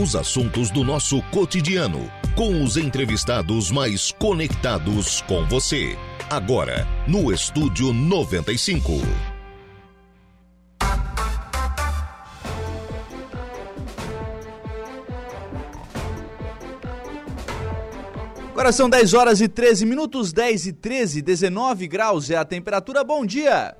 Os assuntos do nosso cotidiano, com os entrevistados mais conectados com você. Agora, no Estúdio 95. Agora são 10 horas e 13 minutos, 10 e 13, 19 graus é a temperatura. Bom dia!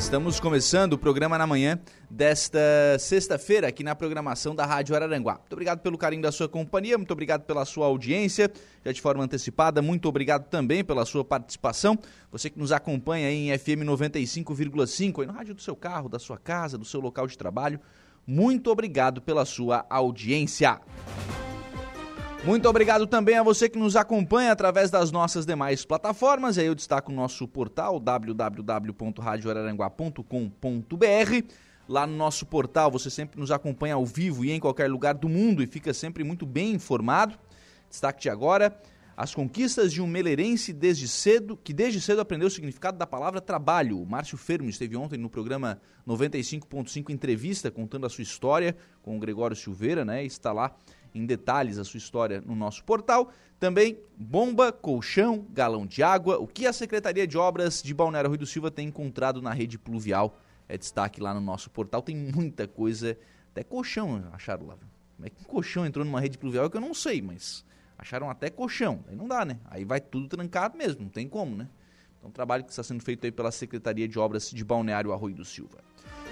Estamos começando o programa na manhã desta sexta-feira aqui na programação da Rádio Araranguá. Muito obrigado pelo carinho da sua companhia, muito obrigado pela sua audiência, já de forma antecipada, muito obrigado também pela sua participação. Você que nos acompanha aí em FM 95,5, aí no rádio do seu carro, da sua casa, do seu local de trabalho, muito obrigado pela sua audiência. Muito obrigado também a você que nos acompanha através das nossas demais plataformas. E aí eu destaco o nosso portal www.radioararanguá.com.br. Lá no nosso portal você sempre nos acompanha ao vivo e em qualquer lugar do mundo e fica sempre muito bem informado. Destaque de agora as conquistas de um meleirense desde cedo, que desde cedo aprendeu o significado da palavra trabalho. O Márcio Fermo esteve ontem no programa 95.5 Entrevista, contando a sua história com o Gregório Silveira, né? Está lá em detalhes a sua história no nosso portal. Também bomba, colchão, galão de água. O que a Secretaria de Obras de Balneário Rui do Silva tem encontrado na rede pluvial é destaque lá no nosso portal. Tem muita coisa, até colchão acharam lá. Como é que um colchão entrou numa rede pluvial é que eu não sei, mas acharam até colchão. Aí não dá, né? Aí vai tudo trancado mesmo, não tem como, né? Então, trabalho que está sendo feito aí pela Secretaria de Obras de Balneário Arroio do Silva.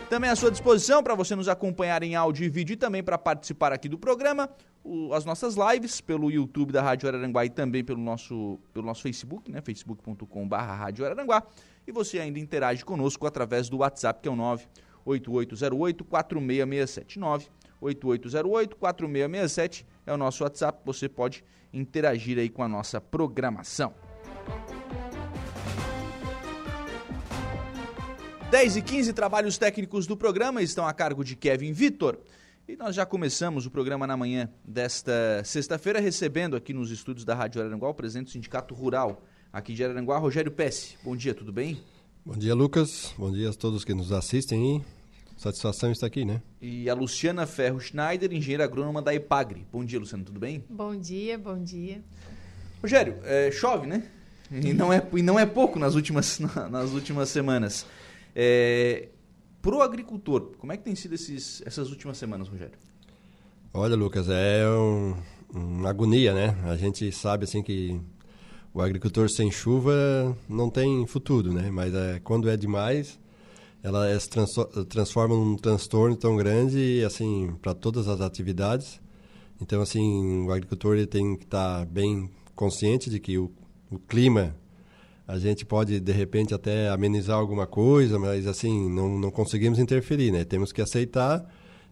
Também à sua disposição para você nos acompanhar em áudio e vídeo e também para participar aqui do programa, o, as nossas lives pelo YouTube da Rádio Araranguá e também pelo nosso, pelo nosso Facebook, né? facebook.com.br Rádio Araranguá. E você ainda interage conosco através do WhatsApp, que é o 98808-4667. 98808-4667 é o nosso WhatsApp, você pode interagir aí com a nossa programação. 10 e 15 trabalhos técnicos do programa estão a cargo de Kevin Vitor. E nós já começamos o programa na manhã desta sexta-feira, recebendo aqui nos estúdios da Rádio Araranguá o presidente do Sindicato Rural aqui de Araranguá, Rogério Pesce. Bom dia, tudo bem? Bom dia, Lucas. Bom dia a todos que nos assistem. Satisfação estar aqui, né? E a Luciana Ferro Schneider, engenheira agrônoma da EPAGRE. Bom dia, Luciana, tudo bem? Bom dia, bom dia. Rogério, é, chove, né? E não é, e não é pouco nas últimas, nas últimas semanas. É, para o agricultor, como é que tem sido esses, essas últimas semanas, Rogério? Olha, Lucas, é um, uma agonia, né? A gente sabe assim que o agricultor sem chuva não tem futuro, né? Mas é, quando é demais, ela é, se transforma num transtorno tão grande, assim, para todas as atividades. Então, assim, o agricultor ele tem que estar tá bem consciente de que o, o clima a gente pode de repente até amenizar alguma coisa, mas assim não, não conseguimos interferir, né? Temos que aceitar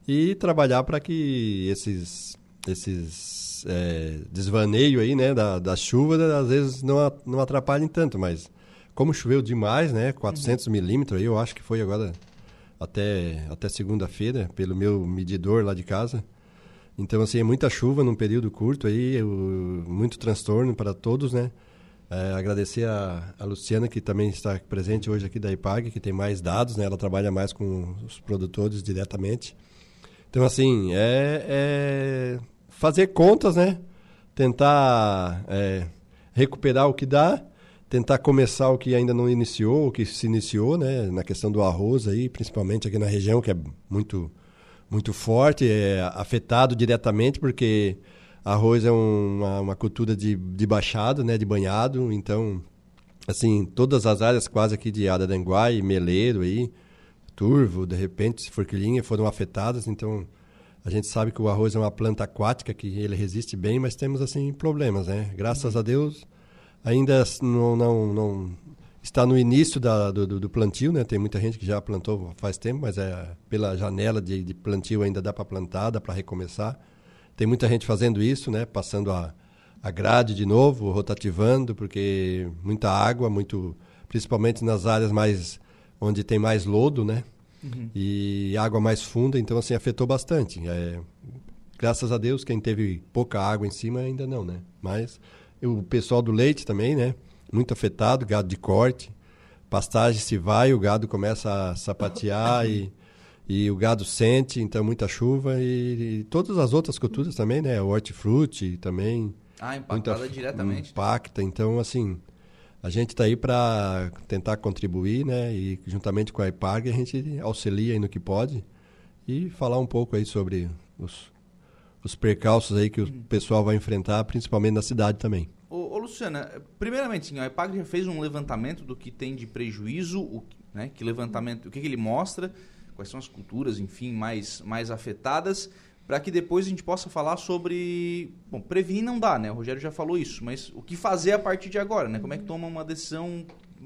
e trabalhar para que esses esses é, desvaneio aí, né, da, da chuva, às vezes não, não atrapalhem tanto, mas como choveu demais, né, 400 uhum. milímetros, eu acho que foi agora até até segunda-feira pelo meu medidor lá de casa. Então assim é muita chuva num período curto aí, muito transtorno para todos, né? É, agradecer a, a, Luciana, que também está presente hoje aqui da IPAG, que tem mais dados, né? ela trabalha mais com os produtores diretamente. Então, assim, é, é fazer contas, né? Tentar é, recuperar o que dá, tentar começar o que ainda não iniciou, o que se iniciou, né? Na questão do arroz aí, principalmente aqui na região, que é muito, muito forte, é afetado diretamente, porque Arroz é um, uma, uma, cultura de, de baixado, né, de banhado, então, assim, todas as áreas quase aqui de Araranguá e Meleiro aí, Turvo, de repente, Forquilinha foram afetadas, então a gente sabe que o arroz é uma planta aquática que ele resiste bem, mas temos assim problemas, né? Graças a Deus ainda não, não, não está no início da, do, do, plantio, né? Tem muita gente que já plantou faz tempo, mas é pela janela de, de plantio ainda dá para plantar, dá para recomeçar. Tem muita gente fazendo isso, né? Passando a, a grade de novo, rotativando, porque muita água, muito, principalmente nas áreas mais onde tem mais lodo, né? Uhum. E água mais funda, então assim afetou bastante. É, graças a Deus, quem teve pouca água em cima ainda não, né? Mas o pessoal do leite também, né? Muito afetado, gado de corte, pastagem se vai, o gado começa a sapatear e e o gado sente, então muita chuva e, e todas as outras culturas também, né? O hortifruti também. Ah, impactada muita, diretamente. Impacta, então assim, a gente está aí para tentar contribuir, né? E juntamente com a IPAG a gente auxilia aí no que pode e falar um pouco aí sobre os, os percalços aí que o pessoal vai enfrentar, principalmente na cidade também. Ô, ô Luciana, primeiramente, sim, a IPAG já fez um levantamento do que tem de prejuízo, o, né? Que levantamento, o que, que ele mostra? Quais são as culturas, enfim, mais, mais afetadas, para que depois a gente possa falar sobre. Bom, prevenir não dá, né? O Rogério já falou isso, mas o que fazer a partir de agora, né? Como é que toma uma decisão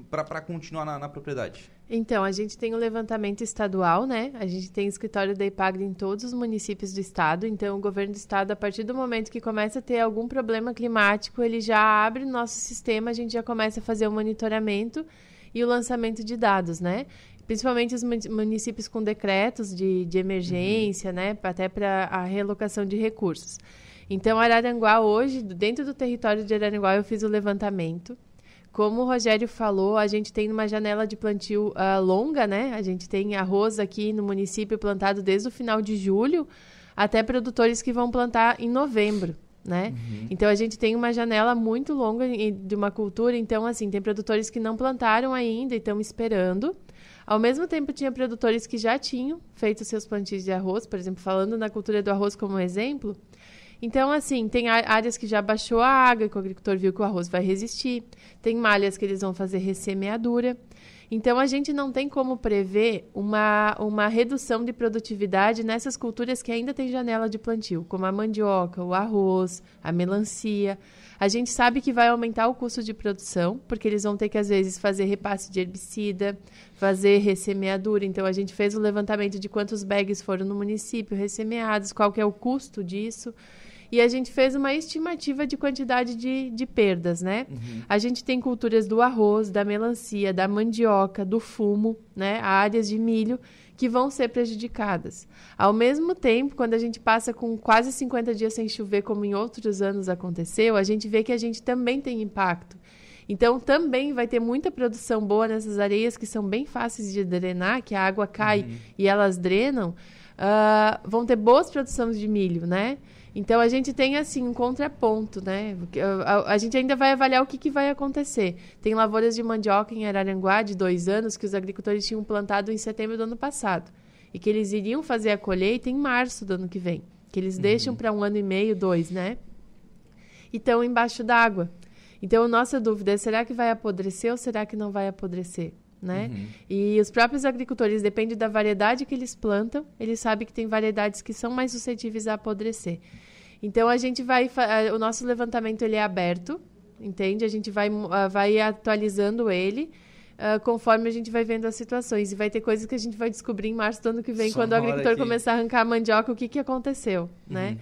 para continuar na, na, propriedade? Então, a gente tem o levantamento estadual, né? A gente tem escritório da IPAGRE em todos os municípios do estado. Então, o governo do estado, a partir do momento que começa a ter algum problema climático, ele já abre o nosso sistema, a gente já começa a fazer o monitoramento e o lançamento de dados, né? Principalmente os municípios com decretos de, de emergência, uhum. né, até para a relocação de recursos. Então, Araranguá hoje, dentro do território de Araranguá, eu fiz o levantamento. Como o Rogério falou, a gente tem uma janela de plantio uh, longa, né? A gente tem arroz aqui no município plantado desde o final de julho até produtores que vão plantar em novembro, né? Uhum. Então a gente tem uma janela muito longa de uma cultura. Então, assim, tem produtores que não plantaram ainda e estão esperando. Ao mesmo tempo, tinha produtores que já tinham feito seus plantios de arroz, por exemplo, falando na cultura do arroz como exemplo. Então, assim, tem áreas que já baixou a água que o agricultor viu que o arroz vai resistir. Tem malhas que eles vão fazer ressemeadura. Então, a gente não tem como prever uma, uma redução de produtividade nessas culturas que ainda têm janela de plantio, como a mandioca, o arroz, a melancia. A gente sabe que vai aumentar o custo de produção, porque eles vão ter que, às vezes, fazer repasse de herbicida, fazer ressemeadura. Então, a gente fez o levantamento de quantos bags foram no município ressemeados, qual que é o custo disso. E a gente fez uma estimativa de quantidade de, de perdas, né? Uhum. A gente tem culturas do arroz, da melancia, da mandioca, do fumo, né? Áreas de milho que vão ser prejudicadas. Ao mesmo tempo, quando a gente passa com quase 50 dias sem chover, como em outros anos aconteceu, a gente vê que a gente também tem impacto. Então, também vai ter muita produção boa nessas areias que são bem fáceis de drenar, que a água cai uhum. e elas drenam. Uh, vão ter boas produções de milho, né? Então a gente tem assim um contraponto, né? A, a, gente ainda vai avaliar o que, que vai acontecer. Tem lavouras de mandioca em Araranguá de dois anos que os agricultores tinham plantado em setembro do ano passado e que eles iriam fazer a colheita em março do ano que vem, que eles uhum. deixam para um ano e meio, dois, né? E estão embaixo d'água. Então, nossa dúvida é: será que vai apodrecer ou será que não vai apodrecer? Né? Uhum. E os próprios agricultores, depende da variedade que eles plantam, eles sabem que tem variedades que são mais suscetíveis a apodrecer. Então a gente vai, o nosso levantamento ele é aberto, entende? A gente vai, vai atualizando ele. Uh, conforme a gente vai vendo as situações. E vai ter coisas que a gente vai descobrir em março do ano que vem, Só quando o agricultor começar a arrancar a mandioca, o que, que aconteceu, né? uhum. né?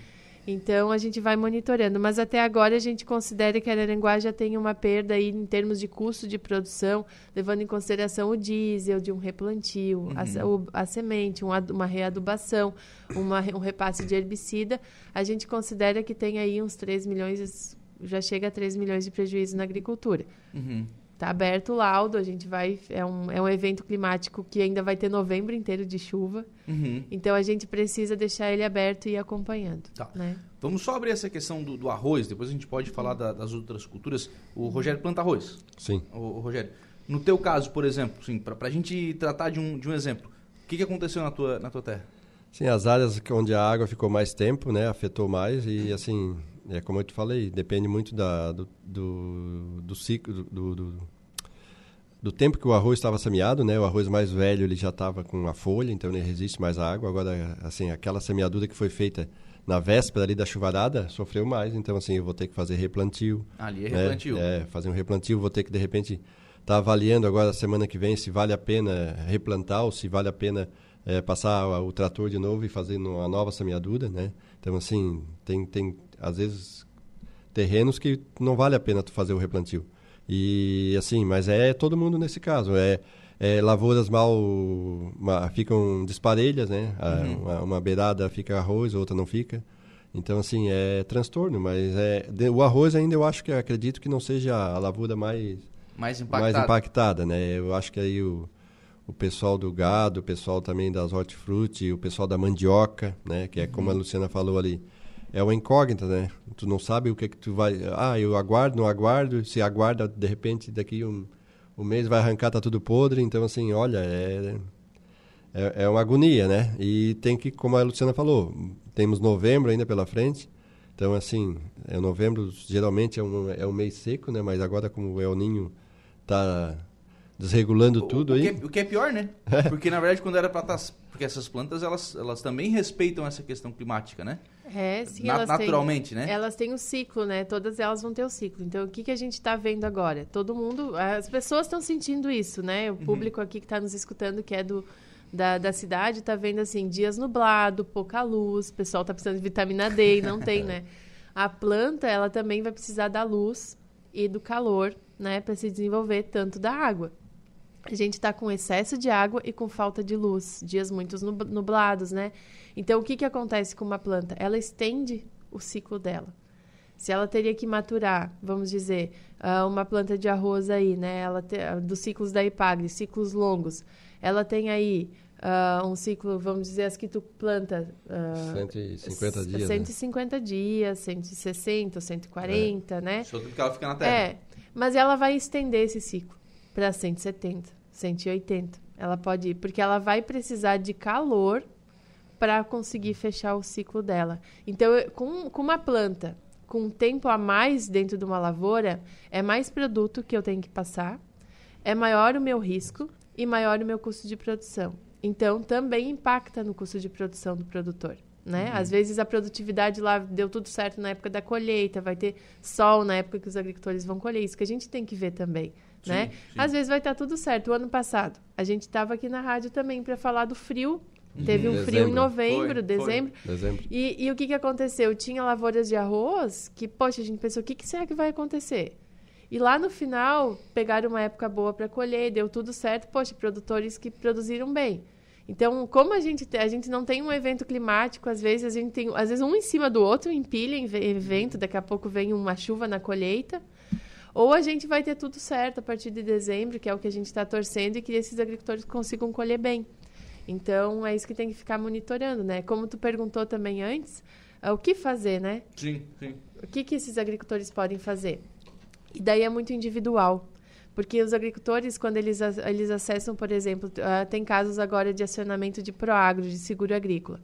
Então a gente vai monitorando, mas até agora a gente considera que a Araranguá já tem uma perda aí em termos de custo de produção, levando em consideração o diesel de um replantio, uhum. a, o, a, semente, uma, uma readubação, uma, um repasse de herbicida. A gente considera que tem aí uns 3 milhões, já chega a 3 milhões de prejuízo na agricultura. Uhum. Está aberto o laudo, a gente vai. É um, é um evento climático que ainda vai ter novembro inteiro de chuva. Uhum. Então a gente precisa deixar ele aberto e ir acompanhando. Tá. Né? Vamos só abrir essa questão do, do arroz, depois a gente pode falar da, das outras culturas. O Rogério planta arroz. Sim. O, o Rogério, no teu caso, por exemplo, para a gente tratar de um, de um exemplo, o que, que aconteceu na tua, na tua terra? Sim, as áreas onde a água ficou mais tempo, né, afetou mais e assim é como eu te falei, depende muito da, do, do, do ciclo, do, do, do, tempo que o arroz estava semeado, né? O arroz mais velho ele já estava com a folha, então ele resiste mais à água. Agora, assim, aquela semeadura que foi feita na véspera ali da chuvarada sofreu mais, então assim eu vou ter que fazer replantio. Ali é né? replantio. É, fazer um replantio, vou ter que de repente estar tá avaliando agora semana que vem se vale a pena replantar ou se vale a pena é, passar o trator de novo e fazer uma nova semeadura, né? Então assim tem tem às vezes terrenos que não vale a pena tu fazer o replantio. E assim, mas é todo mundo nesse caso. É, é lavouras mal ficam disparelhas, né? Uhum. Uma, uma, beirada fica arroz, outra não fica. Então assim é transtorno, mas é de, o arroz ainda eu acho que acredito que não seja a lavoura mais mais impactada, mais impactada né? Eu acho que aí o o pessoal do gado, o pessoal também das hortifruti, o pessoal da mandioca, né? Que é como a uhum. Luciana falou ali, é uma incógnita, né? Tu não sabe o que que tu vai... Ah, eu aguardo, não aguardo. Se aguarda, de repente, daqui um, um mês vai arrancar, tá tudo podre. Então, assim, olha, é, é, é uma agonia, né? E tem que, como a Luciana falou, temos novembro ainda pela frente. Então, assim, é novembro geralmente é um, é um mês seco, né? Mas agora, como o El Ninho tá desregulando o, tudo o aí. Que é, o que é pior, né? É. Porque, na verdade, quando era para estar... Tá, porque essas plantas, elas, elas também respeitam essa questão climática, né? É, sim. Na, naturalmente, têm, né? Elas têm o um ciclo, né? Todas elas vão ter o um ciclo. Então, o que, que a gente está vendo agora? Todo mundo... As pessoas estão sentindo isso, né? O uhum. público uhum. aqui que está nos escutando, que é do... Da, da cidade está vendo assim dias nublado, pouca luz, o pessoal está precisando de vitamina D e não tem, né? A planta ela também vai precisar da luz e do calor, né, para se desenvolver tanto da água a gente está com excesso de água e com falta de luz, dias muito nublados, né? Então, o que, que acontece com uma planta? Ela estende o ciclo dela. Se ela teria que maturar, vamos dizer, ah, uma planta de arroz aí, né? Ela te, ah, dos ciclos da Ipagre, ciclos longos, ela tem aí uh, um ciclo, vamos dizer, as que tu planta... Uh, 150 dias, 150 né? dias, 160, 140, é. né? Só que ela fica na terra. É, mas ela vai estender esse ciclo para 170, 180. Ela pode ir, porque ela vai precisar de calor para conseguir fechar o ciclo dela. Então, com, com uma planta com tempo a mais dentro de uma lavoura, é mais produto que eu tenho que passar, é maior o meu risco e maior o meu custo de produção. Então, também impacta no custo de produção do produtor. Né? Uhum. Às vezes a produtividade lá deu tudo certo na época da colheita, vai ter sol na época que os agricultores vão colher. Isso que a gente tem que ver também né? Sim. Às vezes vai estar tá tudo certo. O ano passado, a gente estava aqui na rádio também para falar do frio. Uhum. Teve um dezembro. frio em novembro, foi, dezembro. Foi. dezembro. E, e, o que, que aconteceu? Tinha lavouras de arroz que, poxa, a gente pensou, o que, que será que vai acontecer? E lá no final, pegaram uma época boa para colher, deu tudo certo. Poxa, produtores que produziram bem. Então, como a gente, a gente não tem um evento climático, às vezes a gente tem, às vezes um em cima do outro, empilha evento, daqui a pouco vem uma chuva na colheita. Ou a gente vai ter tudo certo a partir de dezembro, que é o que a gente está torcendo, e que esses agricultores consigam colher bem. Então, é isso que tem que ficar monitorando, né? Como tu perguntou também antes, é o que fazer, né? Sim, sim. O que, que esses agricultores podem fazer? E daí é muito individual. Porque os agricultores, quando eles, eles acessam, por exemplo, uh, tem casos agora de acionamento de Proagro, de seguro agrícola.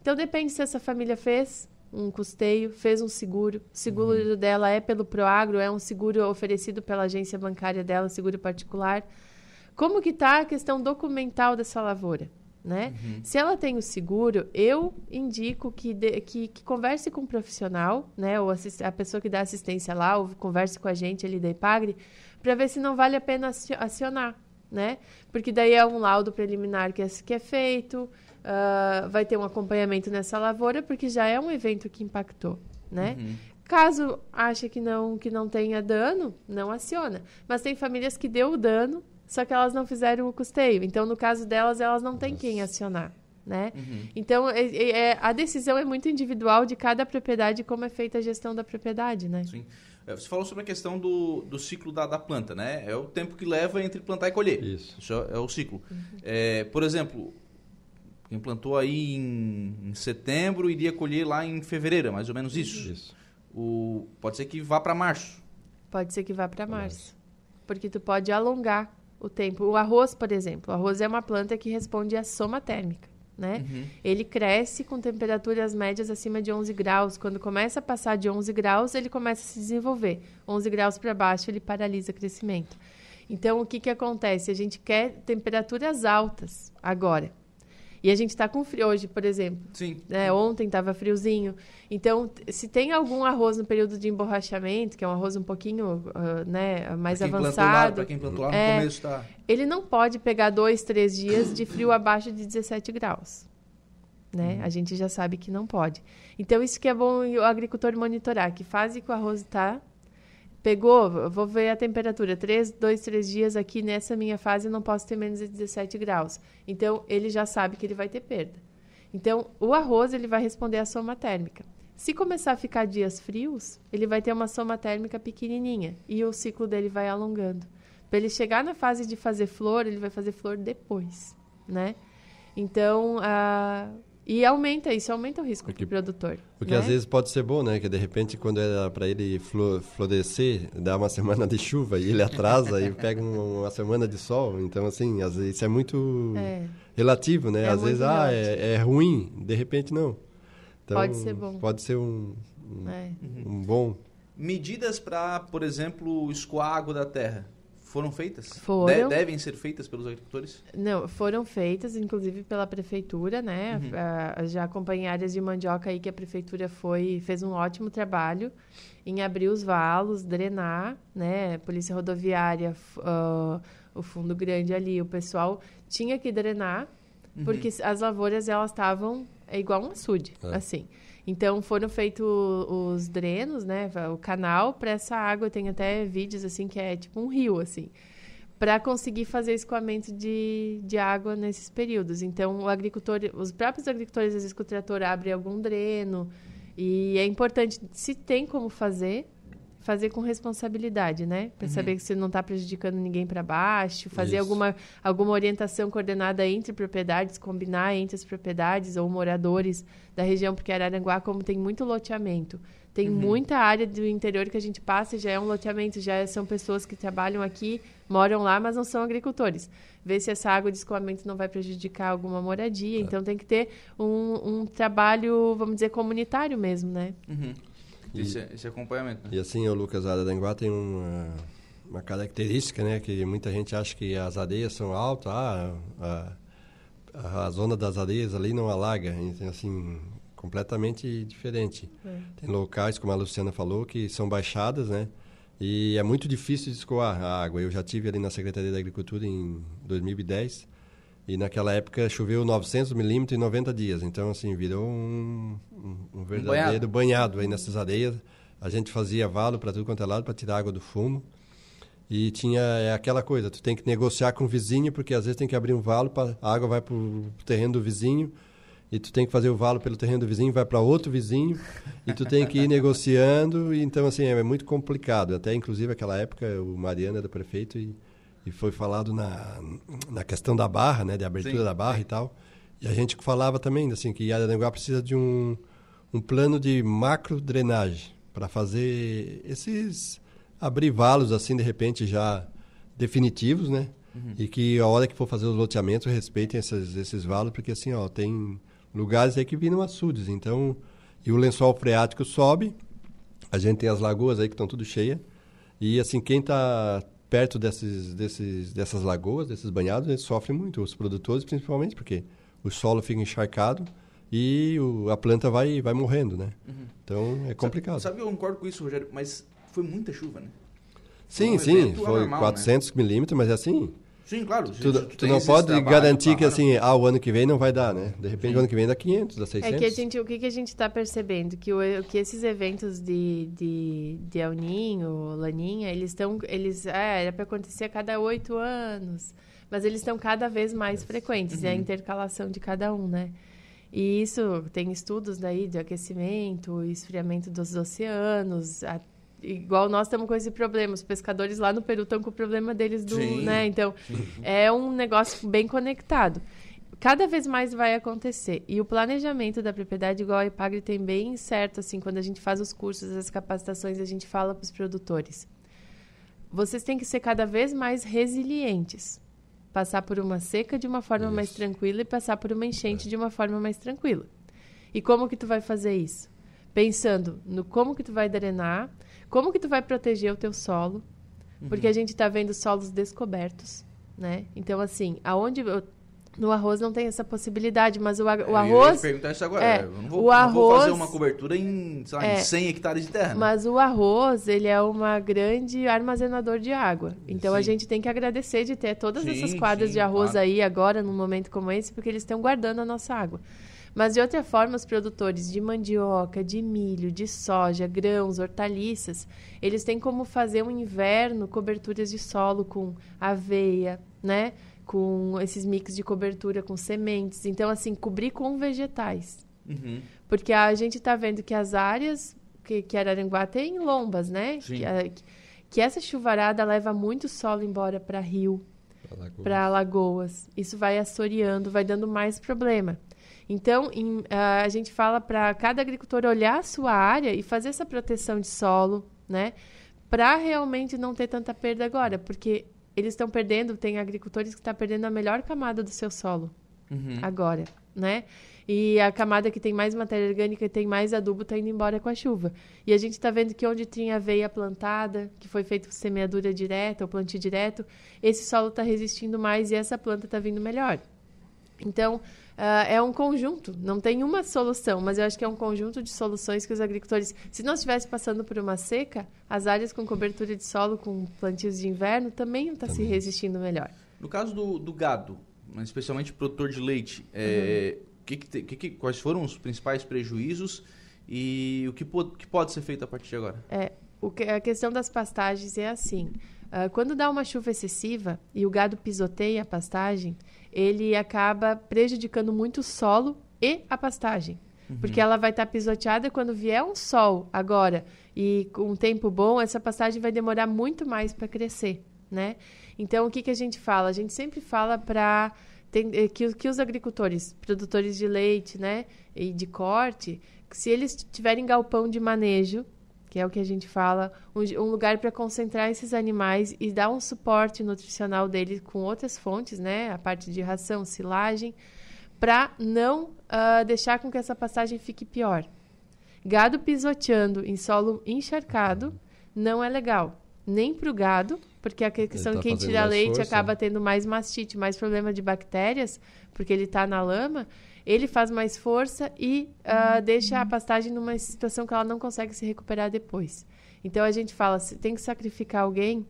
Então, depende se essa família fez, um custeio, fez um seguro. O seguro uhum. dela é pelo Proagro, é um seguro oferecido pela agência bancária dela, seguro particular. Como que está a questão documental dessa lavoura? Né? Uhum. Se ela tem o seguro, eu indico que, de, que, que, converse com um profissional, né? Ou a pessoa que dá assistência lá, ou converse com a gente ali da Ipagre, para ver se não vale a pena acionar, né? Porque daí é um laudo preliminar que é, que é feito, uh, vai ter um acompanhamento nessa lavoura, porque já é um evento que impactou, né? Uhum. Caso ache que não, que não tenha dano, não aciona. Mas tem famílias que deu o dano, só que elas não fizeram o custeio. Então, no caso delas, elas não têm quem acionar. Né? Uhum. Então, é, é, é, a decisão é muito individual de cada propriedade como é feita a gestão da propriedade, né? Sim. É, você falou sobre a questão do, do ciclo da, da planta, né? É o tempo que leva entre plantar e colher. Isso. Isso é, é o ciclo. Uhum. É, por exemplo, quem plantou aí em, em, setembro iria colher lá em fevereiro, mais ou menos isso. Isso. O, pode ser que vá para março. Pode ser que vá para março. Porque tu pode alongar o tempo. O arroz, por exemplo. O arroz é uma planta que responde à soma térmica. Né? Uhum. Ele cresce com temperaturas médias acima de 11 graus. Quando começa a passar de 11 graus, ele começa a se desenvolver. 11 graus para baixo, ele paralisa o crescimento. Então, o que, que acontece? A gente quer temperaturas altas agora. E a gente está com frio hoje, por exemplo. Sim. Né? Ontem estava friozinho. Então, se tem algum arroz no período de emborrachamento, que é um arroz um pouquinho uh, né, mais pra avançado. Para quem plantou lá no é, começo, tá. Ele não pode pegar dois, três dias de frio abaixo de 17 graus. Né? Uhum. A gente já sabe que não pode. Então, isso que é bom o agricultor monitorar, que fase que o arroz está Pegou, vou ver a temperatura. Três, dois, três dias aqui nessa minha fase eu não posso ter menos de 17 graus. Então, ele já sabe que ele vai ter perda. Então, o arroz ele vai responder à soma térmica. Se começar a ficar dias frios, ele vai ter uma soma térmica pequenininha e o ciclo dele vai alongando. Para ele chegar na fase de fazer flor, ele vai fazer flor depois, né? Então, uh, e aumenta isso, aumenta o risco porque, do produtor. Porque né? às vezes pode ser bom, né? Que de repente, quando era para ele florescer, dá uma semana de chuva e ele atrasa e pega uma, semana de sol. Então, assim, às vezes isso é muito é. relativo, né? É às vezes, ah, é, é, ruim, de repente não. Então, pode ser bom. Pode ser um, um, é. um bom. Medidas para, por exemplo, escoar água da terra. Foram feitas? Foram. De devem ser feitas pelos agricultores? Não, foram feitas, inclusive pela prefeitura, né? Uhum. já acompanhei áreas de mandioca aí que a prefeitura foi fez um ótimo trabalho em abrir os valos, drenar, né? Polícia rodoviária, uh, o fundo grande ali, o pessoal tinha que drenar, uhum. porque as lavouras elas estavam é igual um açude, é. assim. Então foram feitos os drenos, né, o canal para essa água. Tem até vídeos assim que é tipo um rio assim, para conseguir fazer escoamento de, de água nesses períodos. Então o agricultor, os próprios agricultores, às vezes que o trator abre algum dreno e é importante se tem como fazer fazer com responsabilidade, né? Para uhum. saber que você não está prejudicando ninguém para baixo, fazer alguma, alguma orientação coordenada entre propriedades, combinar entre as propriedades ou moradores da região, porque Araranguá, como tem muito loteamento, tem uhum. muita área do interior que a gente passa e já é um loteamento, já são pessoas que trabalham aqui, moram lá, mas não são agricultores. Ver se essa água de escoamento não vai prejudicar alguma moradia. É. Então tem que ter um, um, trabalho, vamos dizer, comunitário mesmo, né? Uhum. E, esse, esse acompanhamento. Né? E assim, o Lucas Araranguá tem uma, uma característica, né? Que muita gente acha que as areias são altas, ah, a, a zona das areias ali não alaga. Então, assim, completamente diferente. É. Tem locais, como a Luciana falou, que são baixadas, né? E é muito difícil de escoar a água. Eu já tive ali na Secretaria da Agricultura em 2010 e naquela época choveu 900 milímetros em 90 dias. Então, assim, virou um, um, um verdadeiro um banhado. banhado aí nessas areias. A gente fazia valo para tudo quanto é lado para tirar água do fumo. E tinha é aquela coisa, tu tem que negociar com o vizinho, porque às vezes tem que abrir um valo, pra, a água vai para o terreno do vizinho, e tu tem que fazer o valo pelo terreno do vizinho, vai para outro vizinho, e tu tem que ir negociando, e então assim, é muito complicado. Até inclusive aquela época o Mariana era prefeito e e foi falado na, na questão da barra, né, de abertura Sim. da barra e tal. E a gente falava também assim que Araranguá precisa de um, um plano de macro drenagem para fazer esses abrir valos assim de repente já definitivos, né? Uhum. E que a hora que for fazer os loteamentos respeitem esses, esses valos, porque assim, ó, tem lugares aí que viram açudes, então e o lençol freático sobe, a gente tem as lagoas aí que estão tudo cheias, e assim, quem está perto desses, desses, dessas lagoas, desses banhados, eles sofrem muito, os produtores principalmente, porque o solo fica encharcado e o, a planta vai, vai morrendo, né? Uhum. Então é complicado. Sabe, sabe, eu concordo com isso, Rogério, mas foi muita chuva, né? Sim, sim, foi anormal, 400 né? milímetros, mas é assim, Sim, claro. Tu, tu, tu não pode garantir que assim, ah, o ano que vem não vai dar, né? De repente, Sim. o ano que vem dá 500, dá 600. É que a gente, o que, que a gente está percebendo? Que, o, que esses eventos de, de, de El Ninho, Laninha, eles estão... Eles, é, era para acontecer a cada oito anos. Mas eles estão cada vez mais frequentes. Uhum. É a intercalação de cada um, né? E isso tem estudos daí de aquecimento, esfriamento dos oceanos, a igual nós estamos com esse problema. Os pescadores lá no Peru estão com o problema deles do, Sim. né? Então, é um negócio bem conectado. Cada vez mais vai acontecer. E o planejamento da propriedade, igual a IPAGRE tem bem certo, assim, quando a gente faz os cursos, as capacitações, a gente fala para os produtores. Vocês têm que ser cada vez mais resilientes. Passar por uma seca de uma forma isso. mais tranquila e passar por uma enchente é. de uma forma mais tranquila. E como que tu vai fazer isso? Pensando no como que tu vai drenar, como que tu vai proteger o teu solo? Porque uhum. a gente está vendo solos descobertos, né? Então, assim, aonde... No arroz não tem essa possibilidade, mas o, o é, arroz. Eu perguntar isso agora. É, eu não vou, o arroz, não vou fazer uma cobertura em, lá, é, em 100 hectares de terra. Né? Mas o arroz, ele é uma grande armazenador de água. Então sim. a gente tem que agradecer de ter todas sim, essas quadras sim, de arroz claro. aí agora, num momento como esse, porque eles estão guardando a nossa água. Mas, de outra forma, os produtores de mandioca, de milho, de soja, grãos, hortaliças, eles têm como fazer um inverno coberturas de solo com aveia, né? Com esses mix de cobertura com sementes. Então, assim, cobrir com vegetais. Uhum. Porque a gente está vendo que as áreas que, que Araranguá tem lombas, né? Sim. Que, que essa chuvarada leva muito solo embora para rio, para lagoas. Isso vai assoreando, vai dando mais problema. Então, em, a gente fala para cada agricultor olhar a sua área e fazer essa proteção de solo, né? Para realmente não ter tanta perda agora, porque eles estão perdendo, tem agricultores que estão tá perdendo a melhor camada do seu solo uhum. agora, né? E a camada que tem mais matéria orgânica e tem mais adubo está indo embora com a chuva. E a gente está vendo que onde tinha aveia plantada, que foi feita semeadura direta ou plantio direto, esse solo está resistindo mais e essa planta está vindo melhor. Então, uh, é um conjunto, não tem uma solução, mas eu acho que é um conjunto de soluções que os agricultores, se não estivesse passando por uma seca, as áreas com cobertura de solo, com plantios de inverno, também estão tá se resistindo melhor. No caso do, do gado, especialmente produtor de leite, é, uhum. que que, que, quais foram os principais prejuízos e o que, pode, que pode ser feito a partir de agora? É, o que, a questão das pastagens é assim. Uh, quando dá uma chuva excessiva e o gado pisoteia a pastagem, ele acaba prejudicando muito o solo e a pastagem. Uhum. Porque ela vai estar tá pisoteada quando vier um sol agora e com um tempo bom, essa pastagem vai demorar muito mais para crescer, né? Então, o que, que a gente fala? A gente sempre fala para eh, que, que os agricultores, produtores de leite, né, e de corte, se eles tiverem galpão de manejo, que é o que a gente fala, um, lugar para concentrar esses animais e dar um suporte nutricional deles com outras fontes, né? A parte de ração, silagem, para não uh, deixar com que essa passagem fique pior. Gado pisoteando em solo encharcado não é legal, nem para o gado, porque a questão tá quem tira leite força. acaba tendo mais mastite, mais problema de bactérias, porque ele está na lama ele faz mais força e uh, deixa a pastagem numa situação que ela não consegue se recuperar depois. Então a gente fala, se tem que sacrificar alguém,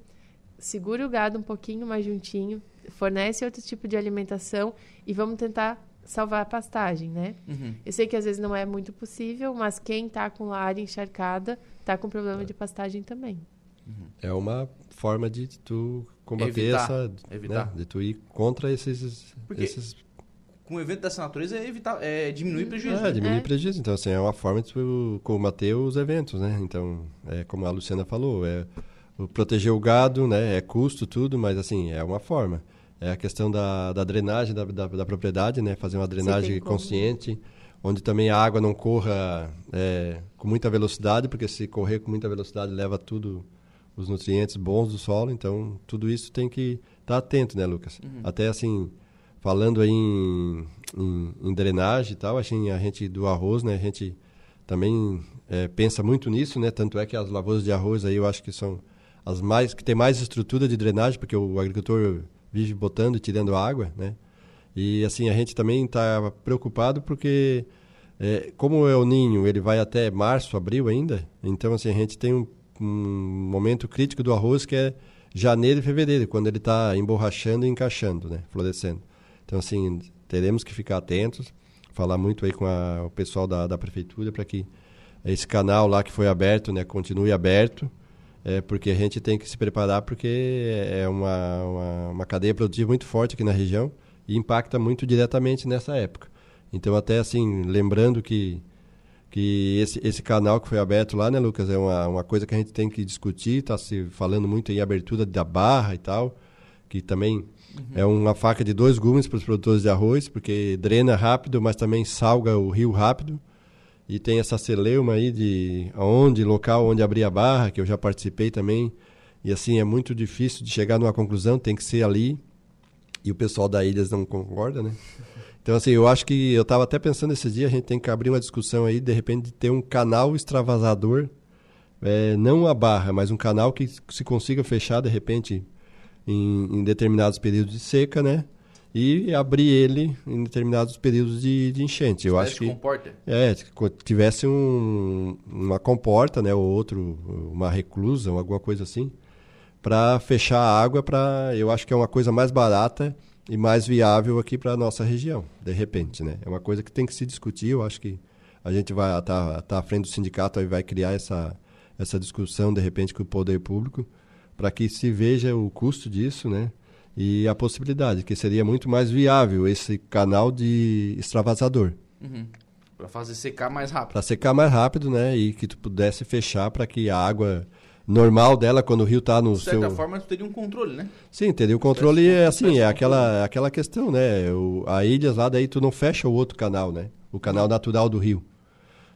segura o gado um pouquinho mais juntinho, fornece outro tipo de alimentação e vamos tentar salvar a pastagem, né? Uhum. Eu sei que às vezes não é muito possível, mas quem está com a área encharcada está com problema é. de pastagem também. Uhum. É uma forma de tu combater evitar, essa, evitar. Né? de tu ir contra esses, Porque esses com um evento dessa natureza é evitar, é diminuir prejuízo. É, né? diminuir é. prejuízo. Então, assim, é uma forma de combater os eventos, né? Então, é como a Luciana falou, é proteger o gado, né? É custo, tudo, mas, assim, é uma forma. É a questão da, da drenagem da, da, da propriedade, né? Fazer uma drenagem consciente, onde também a água não corra é, com muita velocidade, porque se correr com muita velocidade leva tudo os nutrientes bons do solo. Então, tudo isso tem que estar tá atento, né, Lucas? Uhum. Até, assim falando aí em, em, em, drenagem e tal, a gente, a gente do arroz, né, a gente também é, pensa muito nisso, né, tanto é que as lavouras de arroz aí eu acho que são as mais que tem mais estrutura de drenagem, porque o agricultor vive botando e tirando água, né, e assim a gente também está preocupado porque é, como é o ninho, ele vai até março, abril ainda, então assim a gente tem um, um momento crítico do arroz que é janeiro e fevereiro, quando ele está emborrachando e encaixando, né, florescendo. Então, assim, teremos que ficar atentos, falar muito aí com a, o pessoal da, da prefeitura para que esse canal lá que foi aberto, né, continue aberto, é, porque a gente tem que se preparar porque é uma, uma, uma, cadeia produtiva muito forte aqui na região e impacta muito diretamente nessa época. Então, até assim, lembrando que, que esse, esse canal que foi aberto lá, né, Lucas, é uma, uma coisa que a gente tem que discutir, está se falando muito em abertura da barra e tal, que também Uhum. É uma faca de dois gumes para os produtores de arroz, porque drena rápido, mas também salga o rio rápido. E tem essa celeuma aí de onde, local onde abrir a barra, que eu já participei também. E assim, é muito difícil de chegar numa conclusão, tem que ser ali. E o pessoal da Ilhas não concorda, né? Então, assim, eu acho que eu estava até pensando esse dia, a gente tem que abrir uma discussão aí, de repente, de ter um canal extravasador, é, não a barra, mas um canal que se consiga fechar, de repente, em, em, determinados períodos de seca, né? E abrir ele em determinados períodos de, de enchente. Eu acho que comporta. é, tivesse um, uma comporta, né, ou outro, uma reclusa, alguma coisa assim, para fechar a água. Para, eu acho que é uma coisa mais barata e mais viável aqui para a nossa região, de repente, né? É uma coisa que tem que se discutir. Eu acho que a gente vai estar tá, tá à frente do sindicato e vai criar essa essa discussão de repente com o poder público para que se veja o custo disso, né? E a possibilidade, que seria muito mais viável esse canal de extravasador. Uhum. Para fazer secar mais rápido. Para secar mais rápido, né? E que tu pudesse fechar para que a água normal dela quando o rio está no De certa seu... forma, tu teria um controle, né? Sim, teria o controle, é assim, tivesse é aquela, aquela questão, né? O, a ilhas lá, daí tu não fecha o outro canal, né? O canal natural do rio.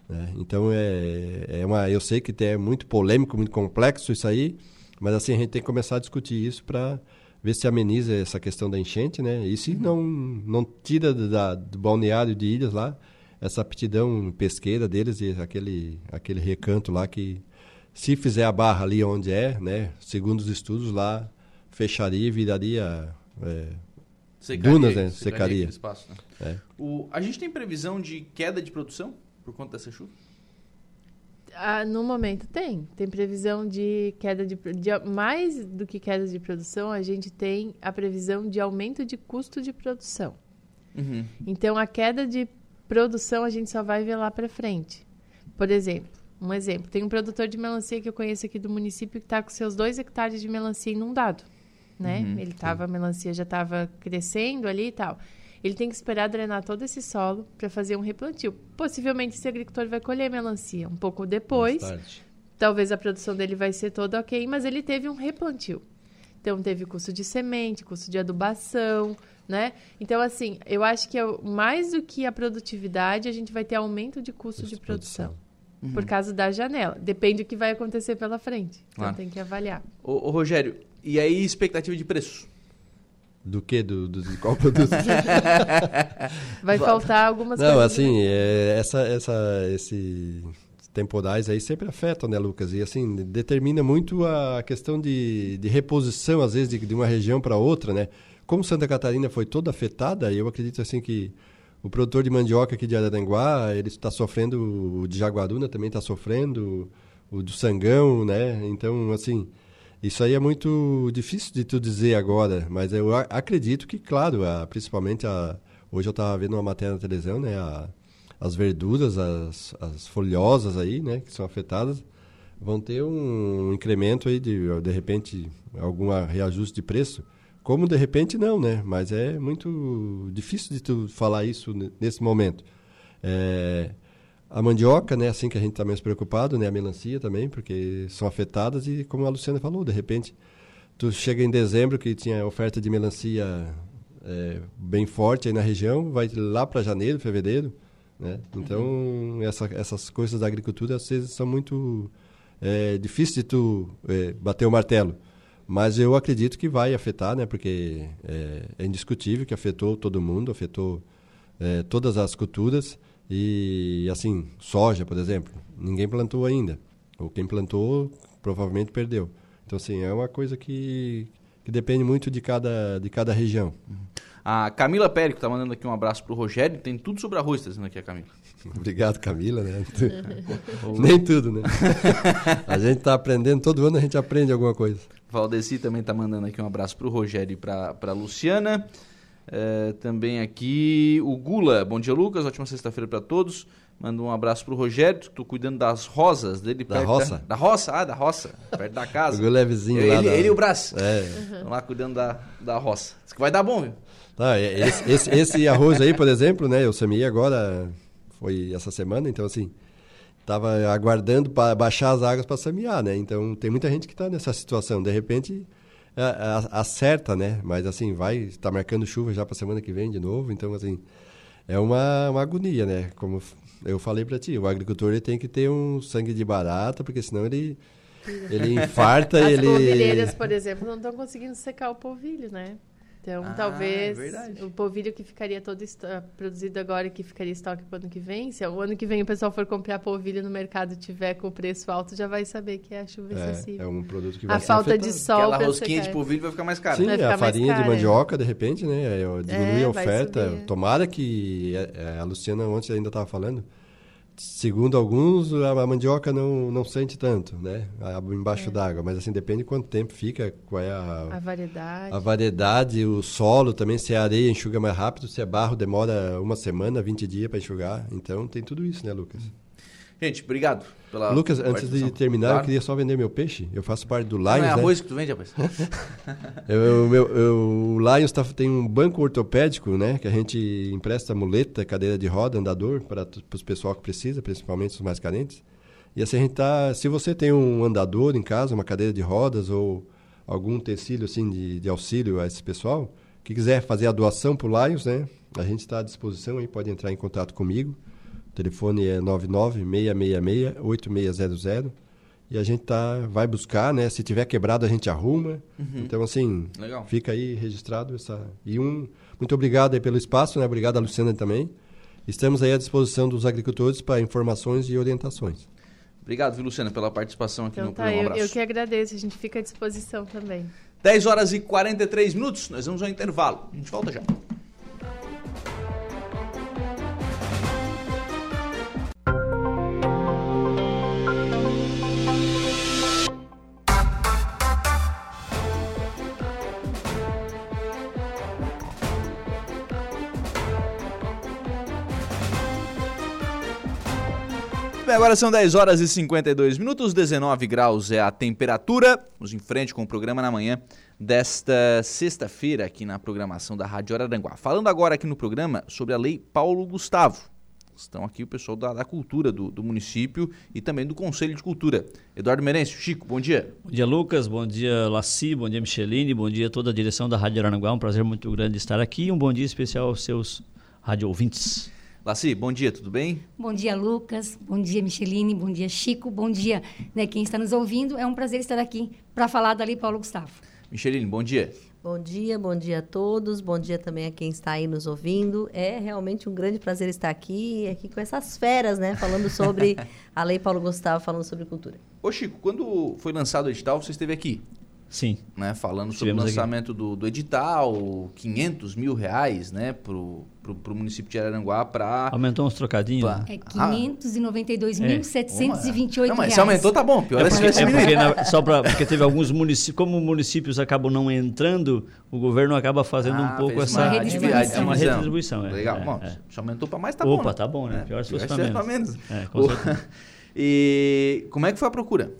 né? Então, é, é uma, eu sei que é muito polêmico, muito complexo isso aí, mas assim, a gente tem que começar a discutir isso para ver se ameniza essa questão da enchente, né? E se não, não tira da, do balneário de ilhas lá essa aptidão pesqueira deles e aquele, aquele recanto lá que se fizer a barra ali onde é, né? Segundo os estudos lá, fecharia e viraria é, Dunas, né? Secaria. aquele Espaço, né? É. O, a gente tem previsão de queda de produção por conta dessa chuva? Ah, no momento tem. Tem previsão de queda de, de. Mais do que queda de produção, a gente tem a previsão de aumento de custo de produção. Uhum. Então, a queda de produção a gente só vai ver lá para frente. Por exemplo, um exemplo: tem um produtor de melancia que eu conheço aqui do município que está com seus dois hectares de melancia inundado. Né? Uhum, Ele tava, a melancia já estava crescendo ali e tal. Ele tem que esperar drenar todo esse solo para fazer um replantio. Possivelmente esse agricultor vai colher melancia um pouco depois. Talvez a produção dele vai ser toda ok, mas ele teve um replantio. Então teve custo de semente, custo de adubação, né? Então assim, eu acho que é o- mais do que a produtividade, a gente vai ter aumento de custo Custo de produção. Uhum. Por causa da janela. Depende do que vai acontecer pela frente. Então Claro. tem que avaliar. Ô, ô, Rogério, e aí expectativa de preço? Do que? Do, do, de qual produto? Vai faltar algumas Não, coisas. assim, é, essa, essa, esse temporais aí sempre afetam, né, Lucas? E assim, determina muito a questão de, de reposição, às vezes, de, de uma região para outra, né? Como Santa Catarina foi toda afetada, eu acredito assim que o produtor de mandioca aqui de Araranguá, ele está sofrendo, o de Jaguaruna também está sofrendo, o do Sangão, né? Então, assim, isso aí é muito difícil de tu dizer agora, mas eu acredito que, claro, principalmente a, hoje eu estava vendo uma matéria na televisão, né? A, as verduras, as, as folhosas aí, né? Que são afetadas, vão ter um incremento aí de, de repente, algum reajuste de preço. Como de repente não, né? Mas é muito difícil de tu falar isso ne- nesse momento. É, a mandioca, né, assim que a gente está mais preocupado, né, a melancia também, porque são afetadas e como a Luciana falou, de repente tu chega em dezembro que tinha oferta de melancia é, bem forte aí na região, vai lá para janeiro, fevereiro, né? Então essa, essas coisas da agricultura às vezes são muito é, difíceis de tu é, bater o martelo. Mas eu acredito que vai afetar, né? Porque é, é indiscutível que afetou todo mundo, afetou é, todas as culturas. E, assim, soja, por exemplo, ninguém plantou ainda. Ou quem plantou provavelmente perdeu. Então, assim, é uma coisa que, que depende muito de cada, de cada região. A Camila Périco tá mandando aqui um abraço pro Rogério. Tem tudo sobre arroz, tá dizendo aqui a Camila. Obrigado, Camila, né? Nem tudo, né? a gente está aprendendo, todo ano a gente aprende alguma coisa. Valdeci também tá mandando aqui um abraço pro Rogério e pra, pra Luciana. É, também aqui o Gula. Bom dia, Lucas. Ótima sexta-feira pra todos. Manda um abraço pro Rogério. Tô cuidando das rosas dele. Da roça? Da, roça, ah, da roça. Perto da casa. Pegou levezinho ele, lá. da- ele e o Brás. É. Estão lá cuidando da, da roça. Diz que vai dar bom, viu? Tá, é- esse, esse, esse arroz aí, por exemplo, né? Eu semeei agora, foi essa semana, então assim, tava aguardando para baixar as águas para semear, né? Então tem muita gente que está nessa situação. De repente acerta, né? Mas assim, vai, está marcando chuva já para semana que vem de novo, então assim, é uma, uma agonia, né? Como eu falei para ti, o agricultor ele tem que ter um sangue de barata, porque senão ele ele infarta, As ele polvilheiras, por exemplo, não estão conseguindo secar o polvilho, né? Então, Ah, talvez é verdade. o polvilho que ficaria todo esto- produzido agora e que ficaria estoque para o ano que vem, se o ano que vem o pessoal for comprar polvilho no mercado e tiver com o preço alto, já vai saber que é a chuva é, excessiva. é um produto que vai a ser falta de afetado. sol Aquela rosquinha de polvilho vai ficar mais cara. Sim, Vai ficar a farinha de cara, é. mandioca, de repente, né? é, Diminui É, a oferta. Tomara que. é, é, A Luciana ontem ainda estava falando. Segundo alguns, a mandioca não, não sente tanto, né? Embaixo d'água. Mas assim, depende de quanto tempo fica, qual é A a, variedade. a variedade, o solo também. Se é areia, enxuga mais rápido. Se é barro, demora uma semana, 20 dias para enxugar. Então tem tudo isso, né, Lucas? Gente, obrigado pela Lucas, antes de terminar, Claro. eu queria só vender meu peixe. Eu faço parte do Não Lions, é né? arroz que tu vende, rapaz? Eu, eu- eu- o Lions tá- tem um banco ortopédico, né? Que a gente empresta muleta, cadeira de roda, andador para os pessoal que precisa, principalmente os mais carentes. E assim a gente tá, se você tem um andador em casa, uma cadeira de rodas ou algum tecido assim de, de auxílio a esse pessoal, que quiser fazer a doação para o Lions, né? A gente está à disposição aí, pode entrar em contato comigo. O telefone é 996668600 e a gente tá vai buscar, né? Se tiver quebrado a gente arruma. Uhum. Então assim, Legal. fica aí registrado essa e um muito obrigado aí pelo espaço, né? Obrigado a Luciana também. Estamos aí à disposição dos agricultores para informações e orientações. Obrigado, viu, Luciana, pela participação aqui então, no tá, programa. Um eu, eu que agradeço, a gente fica à disposição também. 10 horas e 43 minutos, nós vamos ao intervalo. A gente volta já. Bem, agora são 10 horas e 52 minutos, 19 graus é a temperatura. Vamos em frente com o programa na manhã desta sexta-feira aqui na programação da Rádio Araranguá. Falando agora aqui no programa sobre a Lei Paulo Gustavo. Estão aqui o pessoal da, da cultura do, do, município e também do Conselho de Cultura. Eduardo Merencio, Chico, bom dia. Bom dia, Lucas. Bom dia, Laci. Bom dia, Micheline. Bom dia a toda a direção da Rádio Araranguá. Um prazer muito grande estar aqui. Um bom dia especial aos seus rádio ouvintes. Laci, bom dia, tudo bem? Bom dia, Lucas. Bom dia, Micheline. Bom dia, Chico. Bom dia, né, quem está nos ouvindo. É um prazer estar aqui para falar da Lei Paulo Gustavo. Micheline, bom dia. Bom dia, bom dia a todos. Bom dia também a quem está aí nos ouvindo. É realmente um grande prazer estar aqui, aqui com essas feras, né? Falando sobre a Lei Paulo Gustavo, falando sobre cultura. Ô Chico, quando foi lançado o edital, você esteve aqui. Sim. Né, falando sobre o lançamento do, do, edital, 500 mil reais né, para o município de Araranguá para... Aumentou uns trocadinhos? Pra... É 592.728 ah, reais. se aumentou tá bom, pior é, porque, é, é porque, na, só pra, porque teve alguns municípios, como municípios acabam não entrando, o governo acaba fazendo ah, um pouco essa... Uma redistribuição. É uma redistribuição. É, Legal, bom, é. se aumentou para mais tá Opa, bom. Opa, né? tá bom, né? Pior se fosse para menos. menos. É, com certeza. e como é que foi a procura?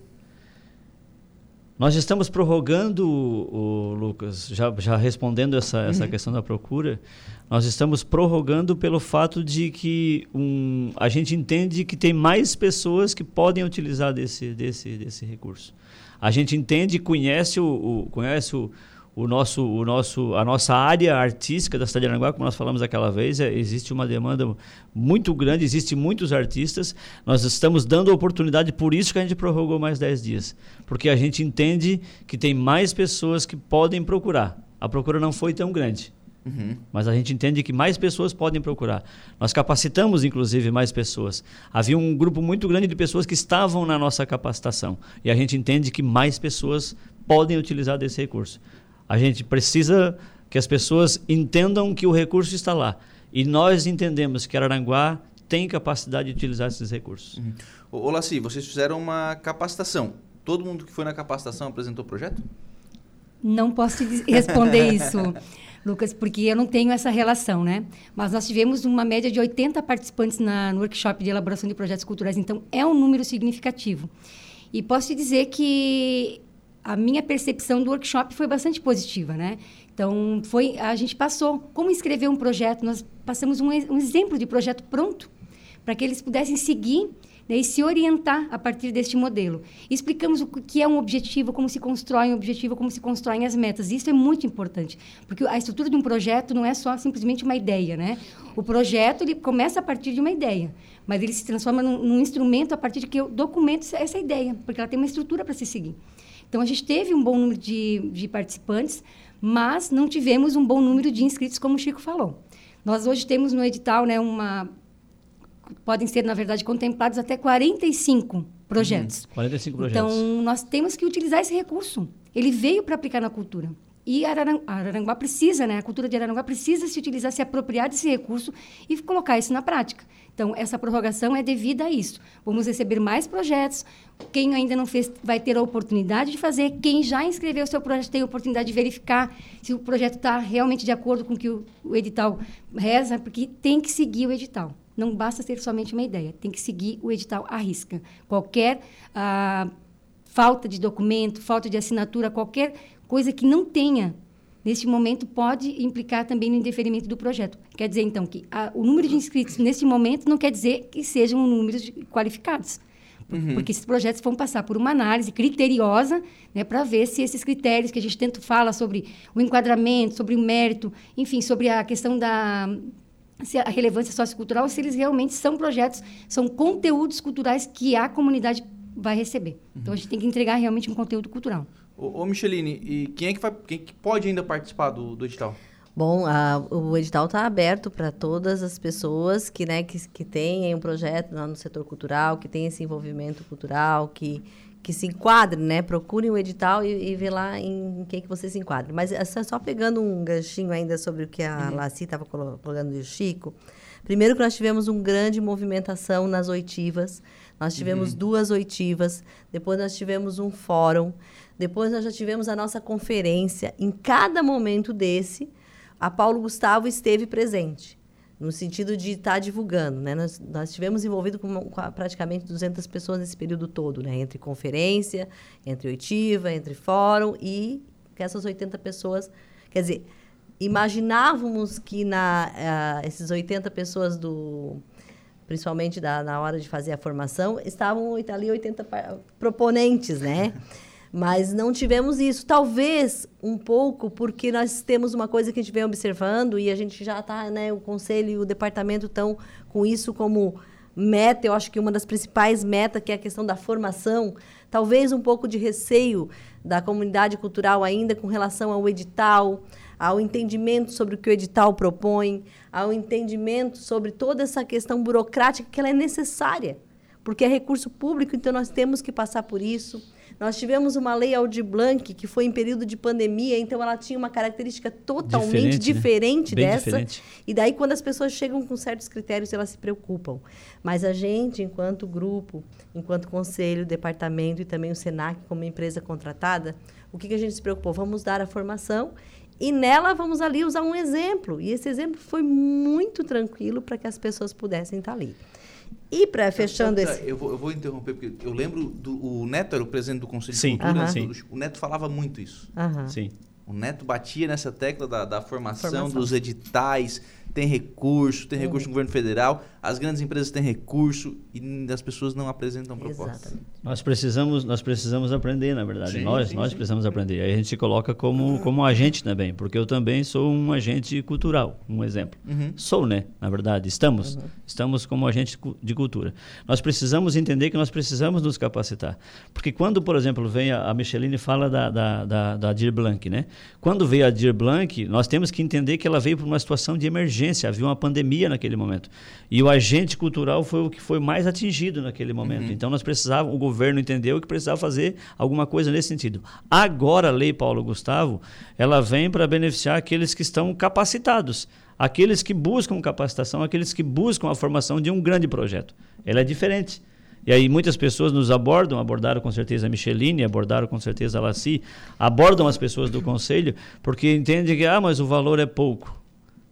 Nós estamos prorrogando, o, Lucas, já, já respondendo essa, uhum. essa questão da procura, nós estamos prorrogando pelo fato de que um, a gente entende que tem mais pessoas que podem utilizar desse, desse, desse recurso. A gente entende, conhece o, o conhece o, o nosso, o nosso, a nossa área artística da cidade de Aranguá, como nós falamos aquela vez, é, existe uma demanda muito grande, existem muitos artistas. Nós estamos dando oportunidade, por isso que a gente prorrogou mais 10 dias. Porque a gente entende que tem mais pessoas que podem procurar. A procura não foi tão grande. Uhum. Mas a gente entende que mais pessoas podem procurar. Nós capacitamos, inclusive, mais pessoas. Havia um grupo muito grande de pessoas que estavam na nossa capacitação. E a gente entende que mais pessoas podem utilizar desse recurso. A gente precisa que as pessoas entendam que o recurso está lá. E nós entendemos que Araranguá tem capacidade de utilizar esses recursos. Uhum. Ô, Laci, vocês fizeram uma capacitação. Todo mundo que foi na capacitação apresentou o projeto? Não posso responder isso, Lucas, porque eu não tenho essa relação, né? Mas nós tivemos uma média de 80 participantes na, no workshop de elaboração de projetos culturais, então é um número significativo. E posso te dizer que a minha percepção do workshop foi bastante positiva, né? Então, foi, a gente passou como escrever um projeto, nós passamos um, um exemplo de projeto pronto para que eles pudessem seguir né, e se orientar a partir deste modelo. explicamos o que é um objetivo, como se constrói um objetivo, como se constroem as metas. Isso é muito importante, porque a estrutura de um projeto não é só simplesmente uma ideia, né? O projeto ele começa a partir de uma ideia, mas ele se transforma num, num instrumento a partir de que eu documento essa ideia, porque ela tem uma estrutura para se seguir. Então, a gente teve um bom número de, de participantes, mas não tivemos um bom número de inscritos, como o Chico falou. Nós hoje temos no edital né, uma. Podem ser, na verdade, contemplados até 45 projetos. Uhum, 45 projetos. Então, nós temos que utilizar esse recurso. Ele veio para aplicar na cultura. E Araranguá precisa, né? A cultura de Araranguá precisa se utilizar, se apropriar desse recurso e colocar isso na prática. Então, essa prorrogação é devida a isso. Vamos receber mais projetos. Quem ainda não fez vai ter a oportunidade de fazer. Quem já inscreveu seu projeto tem a oportunidade de verificar se o projeto está realmente de acordo com o que o, o edital reza, porque tem que seguir o edital. Não basta ter somente uma ideia, tem que seguir o edital à risca. Qualquer ah, falta de documento, falta de assinatura, qualquer coisa que não tenha neste momento pode implicar também no indeferimento do projeto. Quer dizer, então, que a, o número de inscritos neste momento não quer dizer que sejam números qualificados. Uhum. Porque esses projetos vão passar por uma análise criteriosa né, para ver se esses critérios que a gente tanto fala sobre o enquadramento, sobre o mérito, enfim, sobre a questão da a relevância sociocultural, se eles realmente são projetos, são conteúdos culturais que a comunidade vai receber. Uhum. Então a gente tem que entregar realmente um conteúdo cultural. Ô, ô Micheline, e quem é que, vai, quem que pode ainda participar do, do edital? Bom, a, o edital está aberto para todas as pessoas que, né, que, que têm um projeto lá no setor cultural, que têm esse envolvimento cultural, que, que se enquadrem, né? Procurem o edital e, e vê lá em quem que você se enquadre. Mas é só pegando um ganchinho ainda sobre o que a uhum. Laci estava colocando e o Chico. Primeiro que nós tivemos uma grande movimentação nas oitivas. Nós tivemos uhum. duas oitivas. Depois nós tivemos um fórum. Depois nós já tivemos a nossa conferência. Em cada momento desse, a Paulo Gustavo esteve presente, no sentido de estar tá divulgando. Né? Nós, nós estivemos envolvidos com, com, praticamente 200 pessoas nesse período todo, né? entre conferência, entre oitiva, entre fórum e que essas 80 pessoas. Quer dizer, imaginávamos que na, uh, esses 80 pessoas do principalmente da, na hora de fazer a formação, estavam ali 80 proponentes, né? Mas não tivemos isso. Talvez um pouco porque nós temos uma coisa que a gente vem observando e a gente já está, né, o conselho e o departamento estão com isso como meta, eu acho que uma das principais metas, que é a questão da formação, talvez um pouco de receio da comunidade cultural ainda com relação ao edital, ao entendimento sobre o que o edital propõe, ao entendimento sobre toda essa questão burocrática que ela é necessária, porque é recurso público, então nós temos que passar por isso. Nós tivemos uma lei Aldir Blanc, que foi em período de pandemia, então ela tinha uma característica totalmente diferente, diferente né? dessa. Diferente. E daí, quando as pessoas chegam com certos critérios, elas se preocupam. Mas a gente, enquanto grupo, enquanto conselho, departamento e também o SENAC, como empresa contratada, o que, que a gente se preocupou? Vamos dar a formação e nela vamos ali usar um exemplo. E esse exemplo foi muito tranquilo para que as pessoas pudessem estar ali. E para fechando esse. Eu vou, eu vou, interromper, porque eu lembro do. O Neto era o presidente do Conselho sim. de Cultura. Uh -huh. O Neto falava muito isso. Sim. O Neto batia nessa tecla da, da formação, formação, dos editais, tem recurso, tem recurso uhum. no governo federal, as grandes empresas têm recurso e as pessoas não apresentam propostas. Exatamente. Nós precisamos, nós precisamos aprender, na verdade. Sim, nós, sim, nós sim. precisamos aprender. Aí a gente se coloca como, como agente também, porque eu também sou um agente cultural, um exemplo. Uhum. Sou, né? Na verdade, estamos. Uhum. Estamos como agente de cultura. Nós precisamos entender que nós precisamos nos capacitar. Porque quando, por exemplo, vem a, a Micheline fala da, da, da, da Dir Blanc, né? Quando veio a Dir Blanc, nós temos que entender que ela veio por uma situação de emergência emergência, havia uma pandemia naquele momento. E o agente cultural foi o que foi mais atingido naquele momento. Uhum. Então nós precisávamos, o governo entendeu que precisava fazer alguma coisa nesse sentido. Agora a Lei Paulo Gustavo, ela vem para beneficiar aqueles que estão capacitados, aqueles que buscam capacitação, aqueles que buscam a formação de um grande projeto. Ela é diferente. E aí muitas pessoas nos abordam, abordaram com certeza a Micheline, abordaram com certeza a Laci, abordam as pessoas do conselho, porque entendem que, ah, mas o valor é pouco.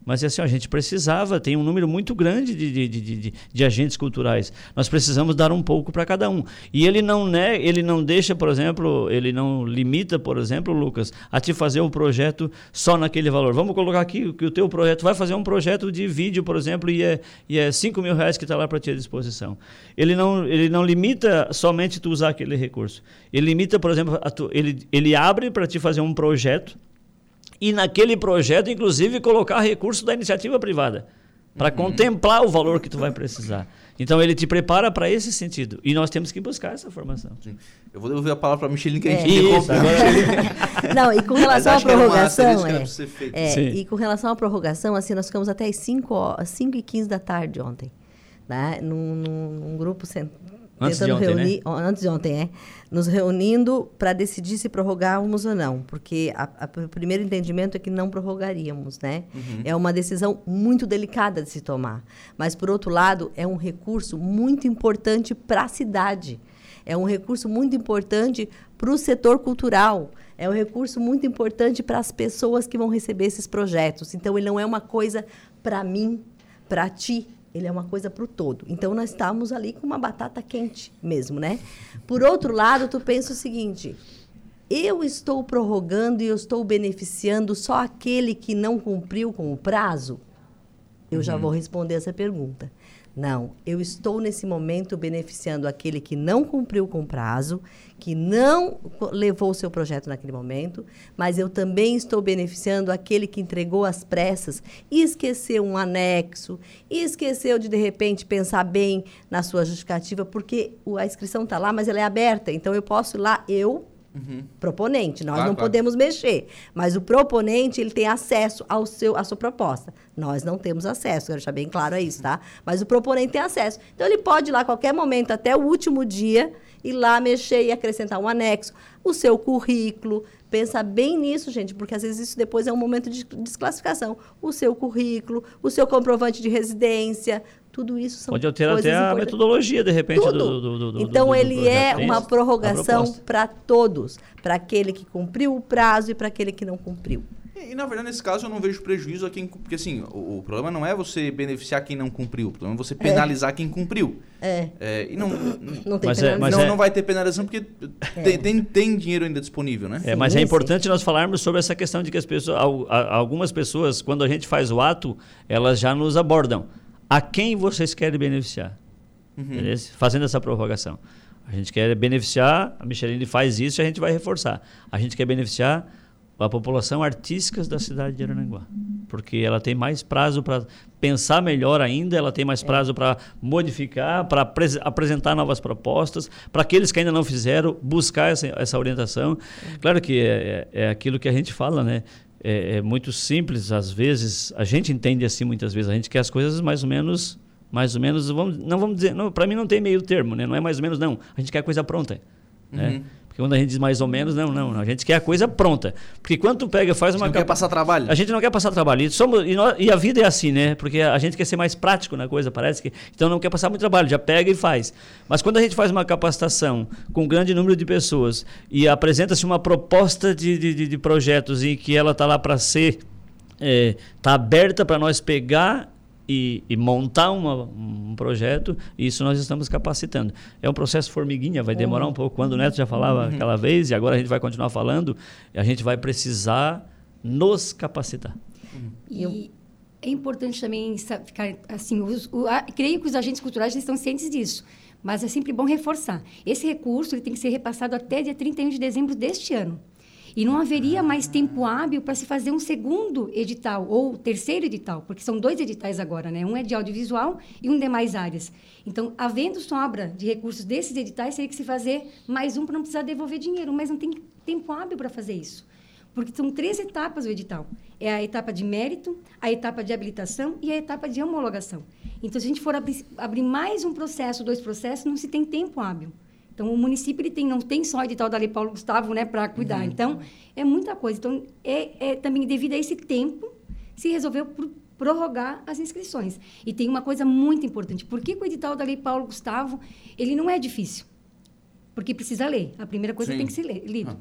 Mas assim, a gente precisava, tem um número muito grande de, de, de, de, de agentes culturais. Nós precisamos dar um pouco para cada um. E ele não, né, ele não deixa, por exemplo, ele não limita, por exemplo, Lucas, a te fazer um projeto só naquele valor. Vamos colocar aqui que o teu projeto vai fazer um projeto de vídeo, por exemplo, e é, e é 5 mil reais que está lá para ti à disposição. Ele não, ele não limita somente tu usar aquele recurso. Ele limita, por exemplo, tu, ele, ele abre para te fazer um projeto e naquele projeto, inclusive, colocar recurso da iniciativa privada para uhum. contemplar o valor que tu vai precisar. Então ele te prepara para esse sentido. E nós temos que buscar essa formação. Sim. Eu vou devolver a palavra para a Micheline que a gente é. Isso, agora... Não, e com relação à prorrogação. É, é, e com relação à prorrogação, assim, nós ficamos até as 5, 5 e 15 da tarde ontem. Né? Num, num, num grupo Antes tentando de ontem, reunir, né? antes de ontem, é, nos reunindo para decidir se prorrogávamos ou não, porque o primeiro entendimento é que não prorrogaríamos, né? Uhum. É uma decisão muito delicada de se tomar, mas por outro lado é um recurso muito importante para a cidade, é um recurso muito importante para o setor cultural, é um recurso muito importante para as pessoas que vão receber esses projetos. Então ele não é uma coisa para mim, para ti, ele é uma coisa para o todo. Então, nós estamos ali com uma batata quente mesmo, né? Por outro lado, tu pensa o seguinte, eu estou prorrogando e eu estou beneficiando só aquele que não cumpriu com o prazo? Eu já vou responder essa pergunta. Não, eu estou nesse momento beneficiando aquele que não cumpriu com o prazo, que não levou o seu projeto naquele momento, mas eu também estou beneficiando aquele que entregou às pressas e esqueceu um anexo, e esqueceu de, de repente, pensar bem na sua justificativa, porque a inscrição está lá, mas ela é aberta. Então, eu posso ir lá, eu, proponente, nós Claro, não claro. podemos mexer, mas o proponente ele tem acesso ao seu à sua proposta. Nós não temos acesso, quero deixar bem claro isso, tá? Mas o proponente tem acesso. Então ele pode ir lá a qualquer momento até o último dia ir lá mexer e acrescentar um anexo, o seu currículo, pensa bem nisso, gente, porque às vezes isso depois é um momento de desclassificação. O seu currículo, o seu comprovante de residência, tudo isso são Pode alterar até a importantes. metodologia, de repente, Tudo. do, do, do, do então do- do ele é Tem uma? A prorrogação proposta. para todos, para aquele que cumpriu o prazo e para aquele que não cumpriu. E, e, na verdade, nesse caso, eu não vejo prejuízo a quem. Porque, assim, o, o problema não é você beneficiar quem não cumpriu, o problema é você penalizar quem cumpriu. É, É, e não, não tem Mas é- penalização. mas não, é- não vai ter penalização porque tem, tem, tem dinheiro ainda disponível, né? É, mas Sim, é sim. importante nós falarmos sobre essa questão de que as pessoas, al- a- algumas pessoas, quando a gente faz o ato, elas já nos abordam. A quem vocês querem beneficiar? Beleza? Fazendo essa prorrogação. A gente quer beneficiar, a Micheline faz isso e a gente vai reforçar. A gente quer beneficiar a população artística da cidade de Aranaguá. Porque ela tem mais prazo para pensar melhor ainda, ela tem mais prazo para modificar, para apres- apresentar novas propostas, para aqueles que ainda não fizeram, buscar essa, essa orientação. Claro que é, é- é aquilo que a gente fala, né? É, é muito simples, às vezes, a gente entende assim muitas vezes, a gente quer as coisas mais ou menos, mais ou menos, vamos, não vamos dizer, para mim não tem meio termo, né? Não é mais ou menos, não. A gente quer a coisa pronta, né? Porque quando a gente diz mais ou menos, não, não, a gente quer a coisa pronta. Porque quando tu pega e faz uma não quer passar trabalho. a gente não quer passar trabalho. E, somos, e, nós- e a vida é assim, né? Porque a gente quer ser mais prático na coisa, parece que. Então não quer passar muito trabalho, já pega e faz. Mas quando a gente faz uma capacitação com um grande número de pessoas e apresenta-se uma proposta de, de, de- de projetos e que ela está lá para ser. Está aberta para nós pegar e, e montar uma- um projeto, isso nós estamos capacitando. É um processo formiguinha, vai demorar um pouco. Quando o Neto já falava aquela vez, e agora a gente vai continuar falando, a gente vai precisar nos capacitar. E é importante também ficar assim, os, o, a- creio que os agentes culturais estão cientes disso, mas é sempre bom reforçar. Esse recurso ele tem que ser repassado até dia 31 de dezembro deste ano. E não haveria mais tempo hábil para se fazer um segundo edital ou terceiro edital, porque são dois editais agora, né? Um é de audiovisual e um de mais áreas. Então, havendo sobra de recursos desses editais, teria que se fazer mais um para não precisar devolver dinheiro, mas não tem tempo hábil para fazer isso. Porque são três etapas o edital. É a etapa de mérito, a etapa de habilitação e a etapa de homologação. Então, se a gente for abrir, abrir mais um processo, dois processos, não se tem tempo hábil. Então, o município ele tem, não tem só o edital da Lei Paulo Gustavo né, para cuidar. Então, é muita coisa. Então, é, é também devido a esse tempo, se resolveu pro- prorrogar as inscrições. E tem uma coisa muito importante. Por que, que o edital da Lei Paulo Gustavo ele não é difícil? Porque precisa ler. A primeira coisa Sim. tem que ser lido.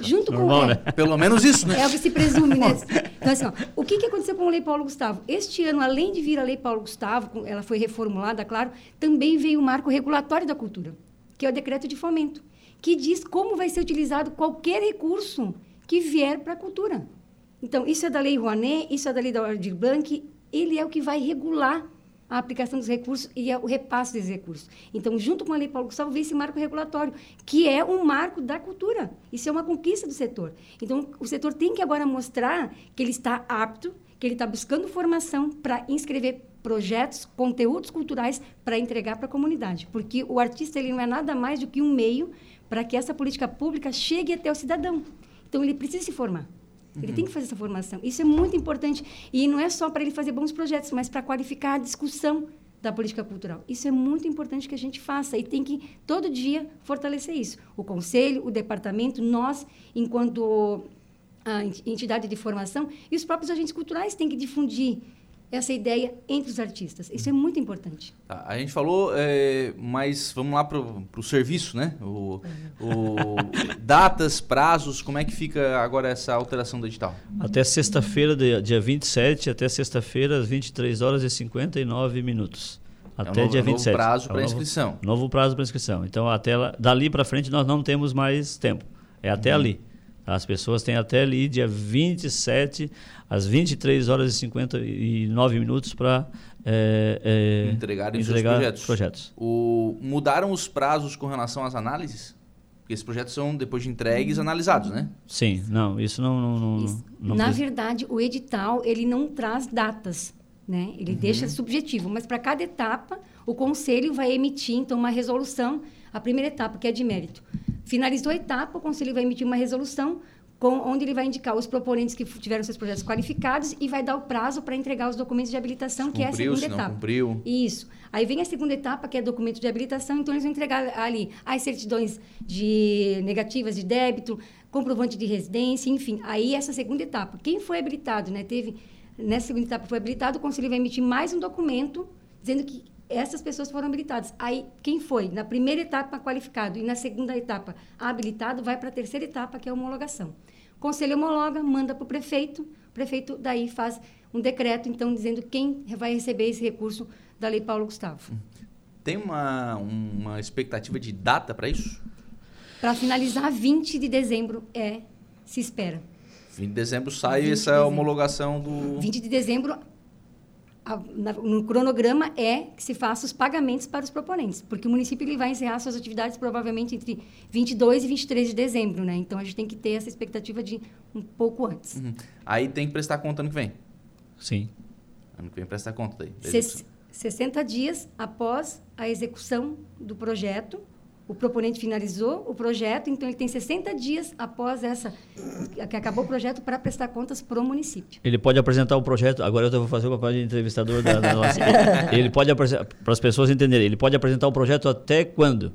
Junto Normal, com né? Pelo menos isso, né? é o que se presume, né? Então, assim, ó, o que, que aconteceu com a Lei Paulo Gustavo? Este ano, além de vir a Lei Paulo Gustavo, ela foi reformulada, claro, também veio o marco regulatório da cultura, que é o decreto de fomento, que diz como vai ser utilizado qualquer recurso que vier para a cultura. Então, isso é da Lei Rouanet, isso é da Lei da Aldir Blanc, ele é o que vai regular a aplicação dos recursos e é o repasse desses recursos. Então, junto com a Lei Paulo Gustavo, veio esse marco regulatório, que é um marco da cultura. Isso é uma conquista do setor. Então, o setor tem que agora mostrar que ele está apto, que ele está buscando formação para inscrever projetos, conteúdos culturais para entregar para a comunidade. Porque o artista ele não é nada mais do que um meio para que essa política pública chegue até o cidadão. Então, ele precisa se formar. Ele tem que fazer essa formação. Isso é muito importante. E não é só para ele fazer bons projetos, mas para qualificar a discussão da política cultural. Isso é muito importante que a gente faça e tem que, todo dia, fortalecer isso. O conselho, o departamento, nós, enquanto a ent- entidade de formação, e os próprios agentes culturais têm que difundir essa ideia entre os artistas. Isso é muito importante. Tá, a gente falou, é, mas vamos lá pro, pro serviço, né? O, o- datas, prazos, como é que fica agora essa alteração do edital? Até sexta-feira, dia dia 27, até sexta-feira, às 23 horas e 59 minutos. Até é o novo, dia é o novo 27. prazo É o para novo- inscrição. Novo prazo para inscrição. Então, até lá, dali para frente, nós não temos mais tempo. É até ali. As pessoas têm até ali dia 27 às 23 horas e 59 minutos para é, é, Entregarem seus entregar projetos. projetos. O, mudaram os prazos com relação às análises? Porque esses projetos são, depois de entregues, analisados, né? Sim, não, isso não. não, não, Isso. não Na precisa- verdade, o edital ele não traz datas, né? Ele deixa subjetivo, mas para cada etapa o conselho vai emitir então uma resolução. A primeira etapa que é de mérito, finalizou a etapa, o conselho vai emitir uma resolução com, onde ele vai indicar os proponentes que tiveram seus projetos qualificados e vai dar o prazo para entregar os documentos de habilitação, que é a Cumpriu, segunda se não etapa. cumpriu. Isso. Aí vem a segunda etapa, que é documento de habilitação, então eles vão entregar ali as certidões de negativas de débito, comprovante de residência, enfim. Aí essa segunda etapa, quem foi habilitado, né, teve nessa segunda etapa foi habilitado, o conselho vai emitir mais um documento dizendo que essas pessoas foram habilitadas. Aí quem foi na primeira etapa qualificado e na segunda etapa habilitado vai para a terceira etapa, que é a homologação. O conselho homologa, manda para o prefeito, o prefeito daí faz um decreto, então, dizendo quem vai receber esse recurso da Lei Paulo Gustavo. Tem uma, uma expectativa de data para isso? Para finalizar, 20 de dezembro é, se espera. Fim de dezembro sai 20 de essa dezembro. homologação do. 20 de dezembro, a- na- no cronograma é que se faça os pagamentos para os proponentes, porque o município ele vai encerrar suas atividades provavelmente entre 22 e 23 de dezembro, né? Então a gente tem que ter essa expectativa de um pouco antes. Uhum. Aí tem que prestar conta ano que vem. Sim. Ano que vem presta conta daí. da Ses- execução. 60 dias após a execução do projeto, o proponente finalizou o projeto, então ele tem 60 dias após essa que acabou o projeto para prestar contas para o município. Ele pode apresentar o projeto. Agora eu vou fazer o papel de entrevistador da, da nossa. Ele pode apresentar. Para as pessoas entenderem, ele pode apresentar o projeto até quando?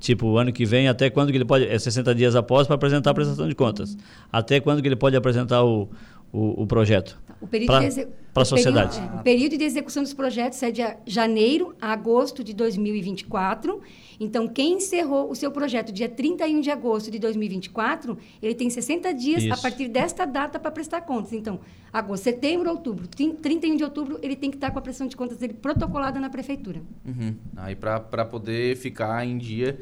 Tipo, o ano que vem, até quando que ele pode. É 60 dias após para apresentar a prestação de contas. Até quando que ele pode apresentar o, o, o projeto? O período Pra- de exe- pra o sociedade. período- é, o período de execução dos projetos é de a- janeiro a agosto de 2024. Então, quem encerrou o seu projeto dia 31 de agosto de 2024, ele tem 60 dias a Isso. partir desta data para prestar contas. Então, agosto, setembro, outubro, trin- 31 de outubro, ele tem que estar com a prestação de contas dele protocolada na prefeitura. Uhum. Aí para poder ficar em dia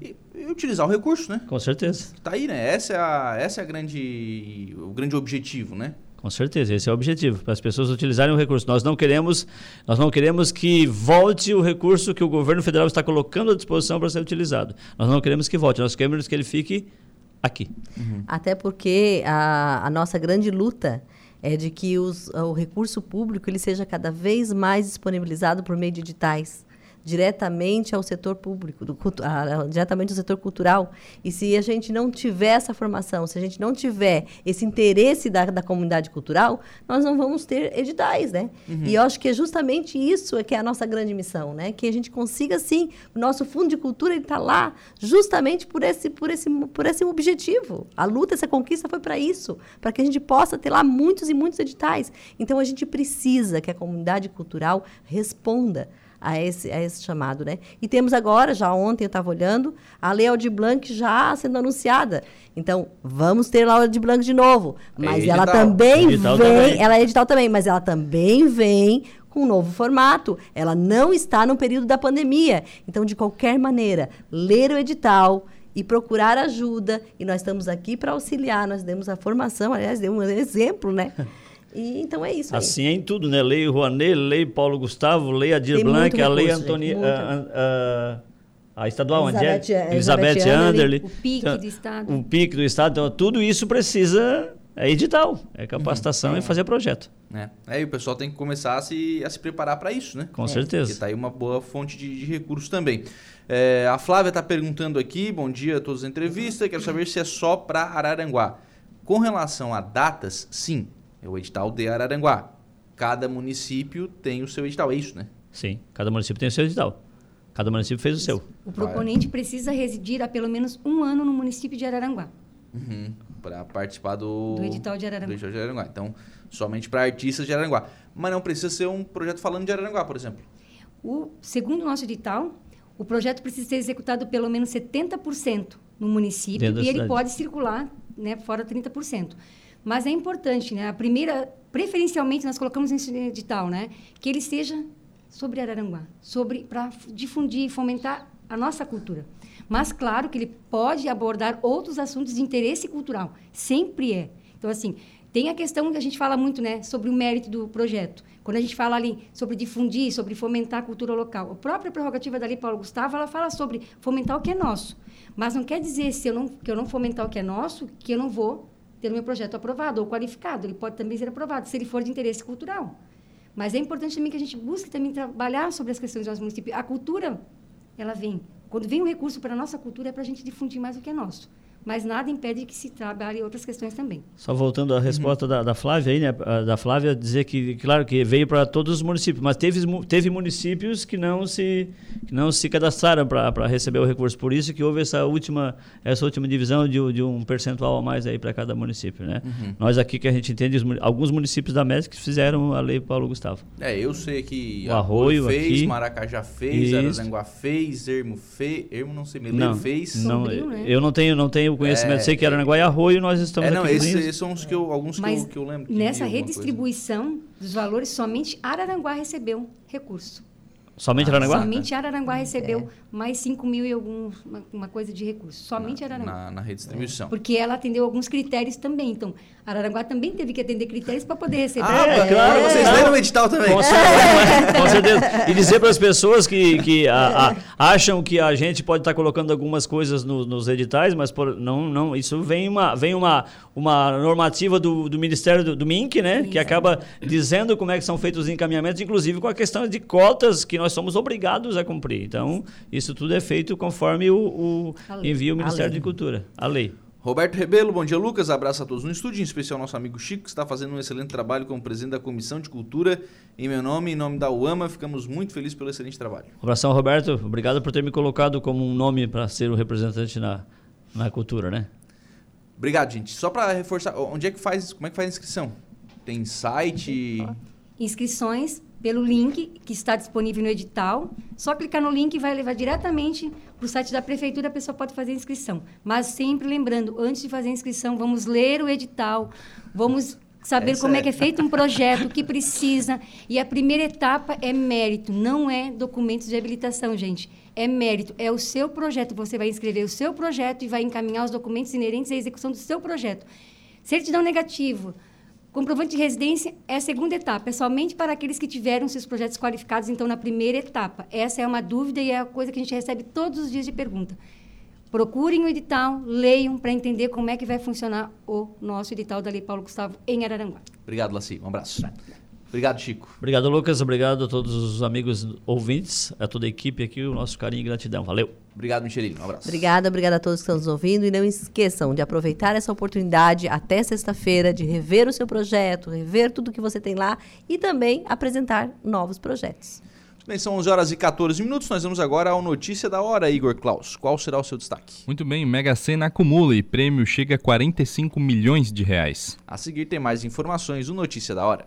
e, e utilizar o recurso, né? Com certeza. Tá aí, né? Essa é a, essa é a grande, o grande objetivo, né? Com certeza, esse é o objetivo, para as pessoas utilizarem o recurso. Nós não queremos, nós não queremos que volte o recurso que o governo federal está colocando à disposição para ser utilizado. Nós não queremos que volte, nós queremos que ele fique aqui. Até porque a, a nossa grande luta é de que os- o recurso público ele seja cada vez mais disponibilizado por meio de editais diretamente ao setor público, do a- diretamente ao setor cultural. E se a gente não tiver essa formação, se a gente não tiver esse interesse da, da comunidade cultural, nós não vamos ter editais, né? E eu acho que é justamente isso é que é a nossa grande missão, né? Que a gente consiga, sim, o nosso fundo de cultura está lá justamente por esse, por, esse, por esse objetivo. A luta, essa conquista foi para isso, para que a gente possa ter lá muitos e muitos editais. Então a gente precisa que a comunidade cultural responda a esse, a esse chamado, né? E temos agora, já ontem eu estava olhando, a Lei Aldir Blanc já sendo anunciada. Então, vamos ter lá a Aldir Blanc de novo. Mas ela edital. também Edital vem, também. ela é edital também, mas ela também vem com um novo formato. Ela não está no período da pandemia. Então, de qualquer maneira, ler o edital e procurar ajuda. E nós estamos aqui para auxiliar. Nós demos a formação, aliás, deu um exemplo, né? E, então é isso aí. Assim é em tudo, né? Lei Rouanet, Lei Paulo Gustavo, Lei Adir Tem Blanc, a Lei gente, a, a- a estadual, onde é? Elizabeth- Elizabeth Elizabeth Anderle. O PIC do Estado. O PIC do Estado. Então, tudo isso precisa... É edital, é capacitação e fazer projeto. É. É, e o pessoal tem que começar a se, a se preparar para isso, né? Com Porque certeza. tá aí uma boa fonte de, de recursos também. É, a Flávia está perguntando aqui, bom dia a todos da entrevista, quero saber se é só para Araranguá. Com relação a datas, sim, é o edital de Araranguá. Cada município tem o seu edital, é isso, né? Sim, cada município tem o seu edital. Cada município fez o seu. O proponente precisa residir há pelo menos um ano no município de Araranguá. Uhum. Para participar do... Do edital de Araranguá. Do edital de Araranguá. Então, somente para artistas de Araranguá. Mas não precisa ser um projeto falando de Araranguá, por exemplo. O, segundo o nosso edital, o projeto precisa ser executado pelo menos 70% no município Dentro e ele cidade. pode circular né, fora 30%. Mas é importante, né? A primeira, preferencialmente, nós colocamos nesse edital, né? Que ele seja sobre Araranguá, sobre para difundir, fomentar a nossa cultura. Mas claro que ele pode abordar outros assuntos de interesse cultural, sempre é. Então assim, tem a questão que a gente fala muito, né, sobre o mérito do projeto. Quando a gente fala ali sobre difundir, sobre fomentar a cultura local, a própria prerrogativa da Lei Paulo Gustavo, ela fala sobre fomentar o que é nosso. Mas não quer dizer se eu não que eu não fomentar o que é nosso, que eu não vou ter o meu projeto aprovado ou qualificado. Ele pode também ser aprovado se ele for de interesse cultural. Mas é importante também que a gente busque também trabalhar sobre as questões do nosso município. A cultura, ela vem. Quando vem um recurso para a nossa cultura, é para a gente difundir mais o que é nosso mas nada impede que se trabalhe outras questões também. Só voltando à resposta uhum. da, da, Flávia aí, né? Da Flávia dizer que, claro, que veio para todos os municípios, mas teve, teve municípios que não se, que não se cadastraram para receber o recurso. Por isso que houve essa última, essa última divisão de, de um percentual a mais aí para cada município, né? Uhum. Nós aqui que a gente entende, alguns municípios da MESC fizeram a lei Paulo Gustavo. É, eu sei que o Arroio fez, aqui, Maracajá fez, Araranguá fez, Ermo fez, Ermo não sei, Meleiro fez. Não, né? eu não tenho, não tenho o conhecimento. É, Sei que era na Guaiarro e nós estamos é, não, aqui esses, esses são os que eu, alguns Mas que eu, que eu lembro. nessa redistribuição coisa. dos valores, somente Araranguá recebeu recurso. Somente Araranguá? Somente Araranguá recebeu é. mais 5 mil e algum, uma, uma, coisa de recurso. Somente na, Araranguá. Na, na redistribuição. Porque ela atendeu alguns critérios também. Então, Araranguá também teve que atender critérios para poder receber. Ah, é, claro, é. vocês leram o edital também. Com certeza. Com certeza. E dizer para as pessoas que, que a, a, acham que a gente pode estar tá colocando algumas coisas no, nos editais, mas por, não, não, isso vem uma, vem uma, uma normativa do, do Ministério do, do MINC, né? Isso. Que acaba dizendo como é que são feitos os encaminhamentos, inclusive com a questão de cotas que nós somos obrigados a cumprir. Então, isso tudo é feito conforme o, o envia o Ministério de Cultura, a lei. Roberto Rebelo, bom dia, Lucas. Abraço a todos no estúdio, em especial nosso amigo Chico, que está fazendo um excelente trabalho como presidente da Comissão de Cultura. Em meu nome, em nome da UAMA, ficamos muito felizes pelo excelente trabalho. Um abração, Roberto. Obrigado por ter me colocado como um nome para ser o representante na, na cultura, né? Obrigado, gente. Só para reforçar, onde é que faz, como é que faz a inscrição? Tem site? Inscrições pelo link que está disponível no edital. Só clicar no link vai levar diretamente para o site da prefeitura, a pessoa pode fazer a inscrição. Mas sempre lembrando, antes de fazer a inscrição, vamos ler o edital, vamos saber Essa como é. é que é feito um projeto, o que precisa. E a primeira etapa é mérito, não é documentos de habilitação, gente. É mérito, é o seu projeto. Você vai inscrever o seu projeto e vai encaminhar os documentos inerentes à execução do seu projeto. Certidão negativa, Comprovante de residência é a segunda etapa, é somente para aqueles que tiveram seus projetos qualificados, então, na primeira etapa. Essa é uma dúvida e é a coisa que a gente recebe todos os dias de pergunta. Procurem o edital, leiam para entender como é que vai funcionar o nosso edital da Lei Paulo Gustavo em Araranguá. Obrigado, Laci. Um abraço. Obrigado, Chico. Obrigado, Lucas. Obrigado a todos os amigos ouvintes, a toda a equipe aqui, o nosso carinho e gratidão. Valeu. Obrigado, Michelin. Um abraço. Obrigada, obrigada a todos que estão nos ouvindo. E não esqueçam de aproveitar essa oportunidade até sexta-feira de rever o seu projeto, rever tudo que você tem lá e também apresentar novos projetos. Bem, são 11 horas e 14 minutos. Nós vamos agora ao Notícia da Hora, Igor Klaus. Qual será o seu destaque? Muito bem, Mega Sena acumula e prêmio chega a 45 milhões de reais. A seguir tem mais informações do Notícia da Hora.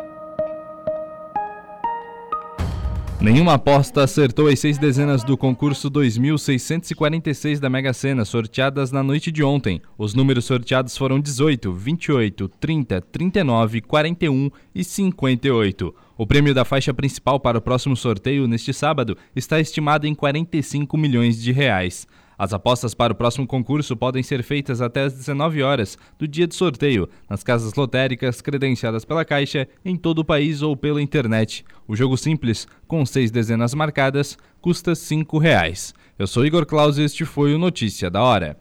Nenhuma aposta acertou as seis dezenas do concurso 2646 da Mega Sena, sorteadas na noite de ontem. Os números sorteados foram 18, 28, 30, 39, 41 e 58. O prêmio da faixa principal para o próximo sorteio, neste sábado, está estimado em 45 milhões de reais. As apostas para o próximo concurso podem ser feitas até às 19 horas do dia de sorteio, nas casas lotéricas credenciadas pela Caixa em todo o país ou pela internet. O jogo simples, com seis dezenas marcadas, custa 5 reais. Eu sou Igor Claus e este foi o Notícia da Hora.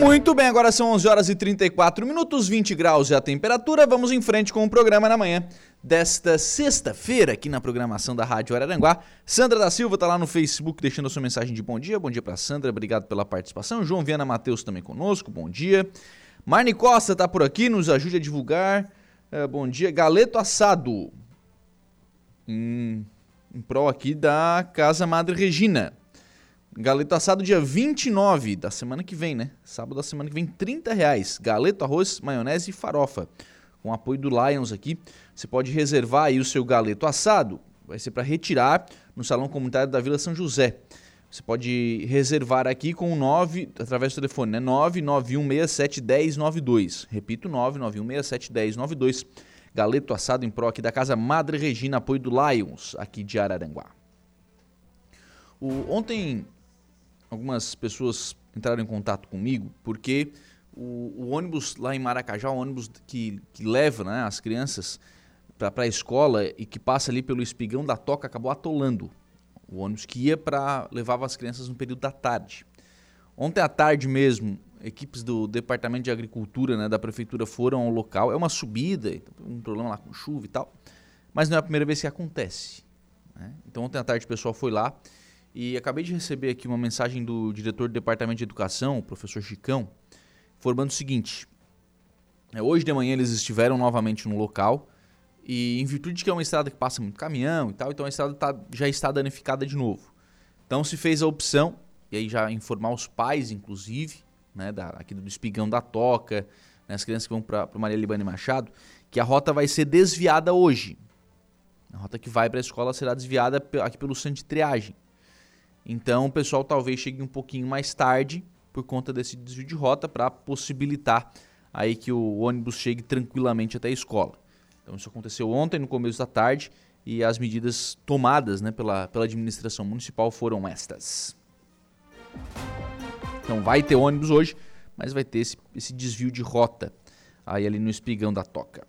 Muito bem, agora são 11 horas e 34 minutos, 20 graus é a temperatura. Vamos em frente com o programa na manhã desta sexta-feira aqui na programação da Rádio Araranguá. Sandra da Silva está lá no Facebook deixando a sua mensagem de bom dia. Bom dia para Sandra, obrigado pela participação. João Viana Matheus também conosco, bom dia. Marne Costa está por aqui, nos ajude a divulgar. Uh, bom dia. Galeto assado. Em, em prol aqui da Casa Madre Regina. Galeto assado dia 29 da semana que vem, né? Sábado da semana que vem, 30 reais. Galeto, arroz, maionese e farofa. Com apoio do Lions aqui. Você pode reservar aí o seu galeto assado. Vai ser para retirar no Salão Comunitário da Vila São José. Você pode reservar aqui com o 9, através do telefone, né? 991671092. Repito, 991671092. Galeto assado em pró aqui da Casa Madre Regina, apoio do Lions, aqui de Araranguá. O, ontem algumas pessoas entraram em contato comigo porque o, o ônibus lá em Maracajá, o ônibus que, que leva né, as crianças para a escola e que passa ali pelo espigão da toca, acabou atolando. O ônibus que ia para levava as crianças no período da tarde. Ontem à tarde mesmo, equipes do Departamento de Agricultura né, da Prefeitura foram ao local. É uma subida, então, um problema lá com chuva e tal. Mas não é a primeira vez que acontece. Né? Então ontem à tarde o pessoal foi lá e acabei de receber aqui uma mensagem do diretor do Departamento de Educação, o professor Chicão, informando o seguinte. É, hoje de manhã eles estiveram novamente no local e em virtude de que é uma estrada que passa muito caminhão e tal, então a estrada tá, já está danificada de novo. Então se fez a opção, e aí já informar os pais, inclusive, né, da, aqui do Espigão da Toca, né, as crianças que vão para Maria Libane Machado, que a rota vai ser desviada hoje. A rota que vai para a escola será desviada aqui pelo centro de triagem. Então o pessoal talvez chegue um pouquinho mais tarde por conta desse desvio de rota para possibilitar aí que o ônibus chegue tranquilamente até a escola. Então isso aconteceu ontem no começo da tarde e as medidas tomadas né, pela, pela administração municipal foram estas. Então vai ter ônibus hoje, mas vai ter esse, esse desvio de rota aí ali no espigão da toca.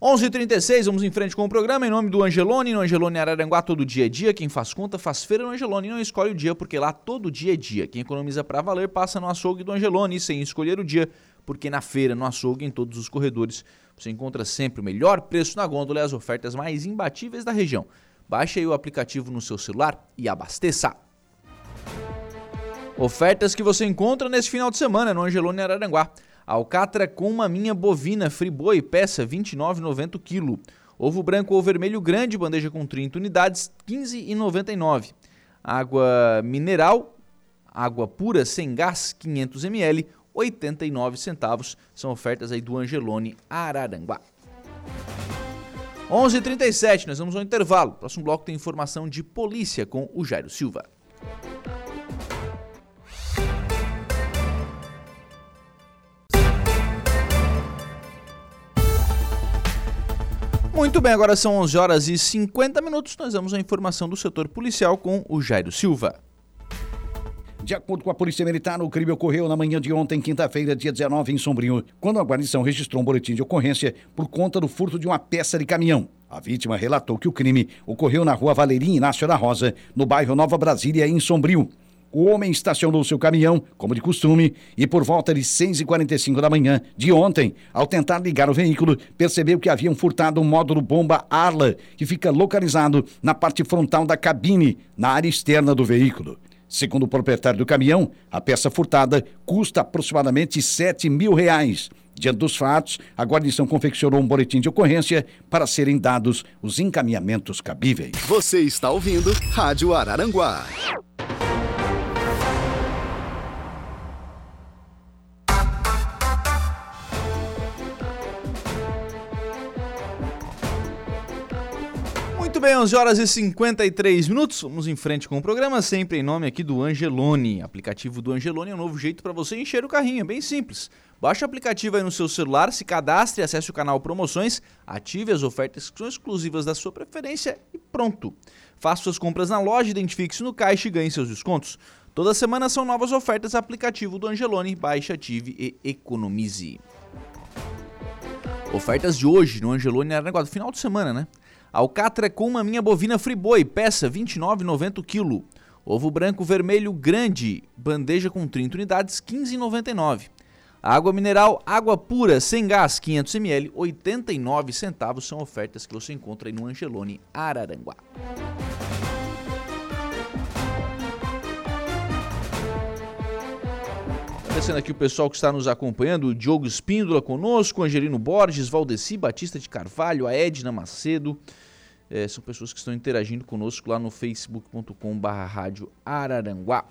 11h36, vamos em frente com o programa. Em nome do Angelone, no Angelone Araranguá, todo dia é dia. Quem faz conta faz feira no Angelone não escolhe o dia, porque lá todo dia é dia. Quem economiza para valer passa no açougue do Angelone, sem escolher o dia, porque na feira, no açougue, em todos os corredores, você encontra sempre o melhor preço na gôndola e as ofertas mais imbatíveis da região. Baixe aí o aplicativo no seu celular e abasteça. Ofertas que você encontra nesse final de semana no Angelone Araranguá. Alcatra com maminha bovina friboi, peça 29,90 kg. Ovo branco ou vermelho grande, bandeja com 30 unidades, 15,99. Água mineral, água pura sem gás, 500 ml, 89 centavos. São ofertas aí do Angelone Araranguá. 11:37 nós vamos ao intervalo. Próximo bloco tem informação de polícia com o Jairo Silva. Muito bem, agora são 11 horas e 50 minutos. Nós vamos à informação do setor policial com o Jairo Silva. De acordo com a Polícia Militar, o crime ocorreu na manhã de ontem, quinta-feira, dia 19, em Sombrio, quando a guarnição registrou um boletim de ocorrência por conta do furto de uma peça de caminhão. A vítima relatou que o crime ocorreu na rua Valerim Inácio da Rosa, no bairro Nova Brasília, em Sombrio. O homem estacionou seu caminhão, como de costume, e por volta de 6h45 da manhã de ontem, ao tentar ligar o veículo, percebeu que haviam furtado um módulo bomba Arla, que fica localizado na parte frontal da cabine, na área externa do veículo. Segundo o proprietário do caminhão, a peça furtada custa aproximadamente 7 mil reais. Diante dos fatos, a guarnição confeccionou um boletim de ocorrência para serem dados os encaminhamentos cabíveis. Você está ouvindo Rádio Araranguá. Bem, 11 horas e 53 minutos. Vamos em frente com o programa, sempre em nome aqui do Angelone. Aplicativo do Angelone é um novo jeito para você encher o carrinho, é bem simples. Baixe o aplicativo aí no seu celular, se cadastre, acesse o canal Promoções, ative as ofertas que são exclusivas da sua preferência e pronto. Faça suas compras na loja, identifique-se no caixa e ganhe seus descontos. Toda semana são novas ofertas aplicativo do Angelone. Baixe, ative e economize. Ofertas de hoje no Angelone era negócio final de semana, né? Alcatra com uma minha bovina friboi, peça 29,90 kg. Ovo branco vermelho grande, bandeja com 30 unidades, 15,99. Água mineral, água pura, sem gás, 500 ml, 89 centavos são ofertas que você encontra aí no Angelone Araranguá. Agradecendo aqui o pessoal que está nos acompanhando, o Diogo Espíndola conosco, Angelino Borges, Valdeci Batista de Carvalho, a Edna Macedo, é, são pessoas que estão interagindo conosco lá no facebook.com barra rádio Araranguá.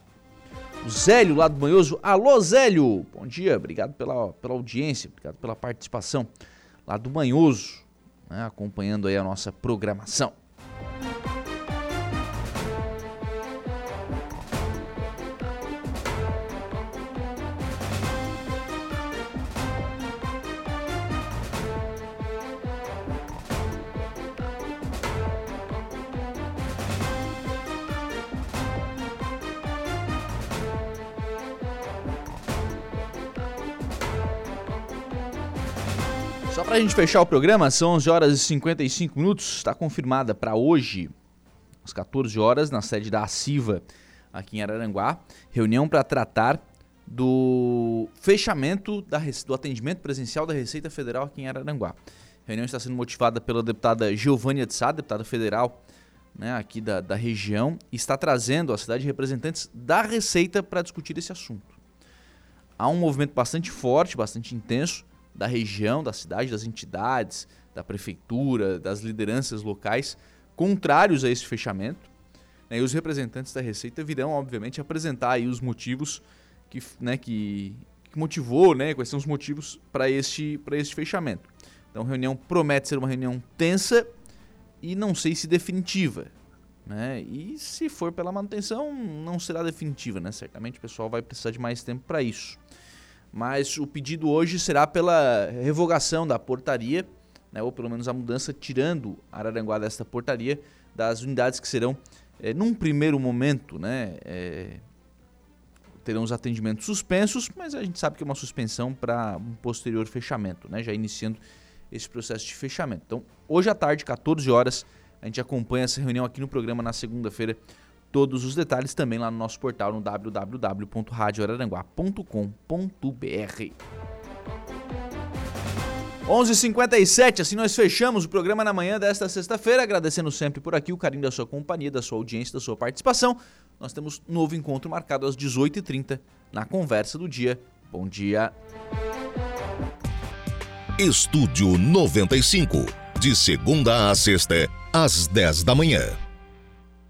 O Zélio lá do Banhoso. Alô, Zélio! Bom dia, obrigado pela, pela audiência, obrigado pela participação lá do Banhoso, né, acompanhando aí a nossa programação. Só para a gente fechar o programa, são 11 horas e 55 minutos. Está confirmada para hoje, às 14 horas, na sede da ACIVA, aqui em Araranguá, reunião para tratar do fechamento da, do atendimento presencial da Receita Federal aqui em Araranguá. A reunião está sendo motivada pela deputada Giovânia de Sá, deputada federal né, aqui da, da região, e está trazendo à cidade representantes da Receita para discutir esse assunto. Há um movimento bastante forte, bastante intenso, da região, da cidade, das entidades, da prefeitura, das lideranças locais, contrários a esse fechamento. Né, e os representantes da Receita virão, obviamente, apresentar aí os motivos que, né, que, que motivou, né, quais são os motivos para este, este fechamento. Então, a reunião promete ser uma reunião tensa e não sei se definitiva. Né? E se for pela manutenção, não será definitiva, né? Certamente o pessoal vai precisar de mais tempo para isso mas o pedido hoje será pela revogação da portaria, né, ou pelo menos a mudança tirando Araranguá desta portaria das unidades que serão, é, num primeiro momento, né, é, terão os atendimentos suspensos, mas a gente sabe que é uma suspensão para um posterior fechamento, né, já iniciando esse processo de fechamento. Então, hoje à tarde, 14 horas, a gente acompanha essa reunião aqui no programa na segunda-feira Todos os detalhes também lá no nosso portal no www.radioararanguá.com.br. 11:57 assim nós fechamos o programa na manhã desta sexta-feira, agradecendo sempre por aqui o carinho da sua companhia, da sua audiência, da sua participação. Nós temos novo encontro marcado às 18h30 na Conversa do Dia. Bom dia. Estúdio 95, de segunda a sexta, às 10 da manhã.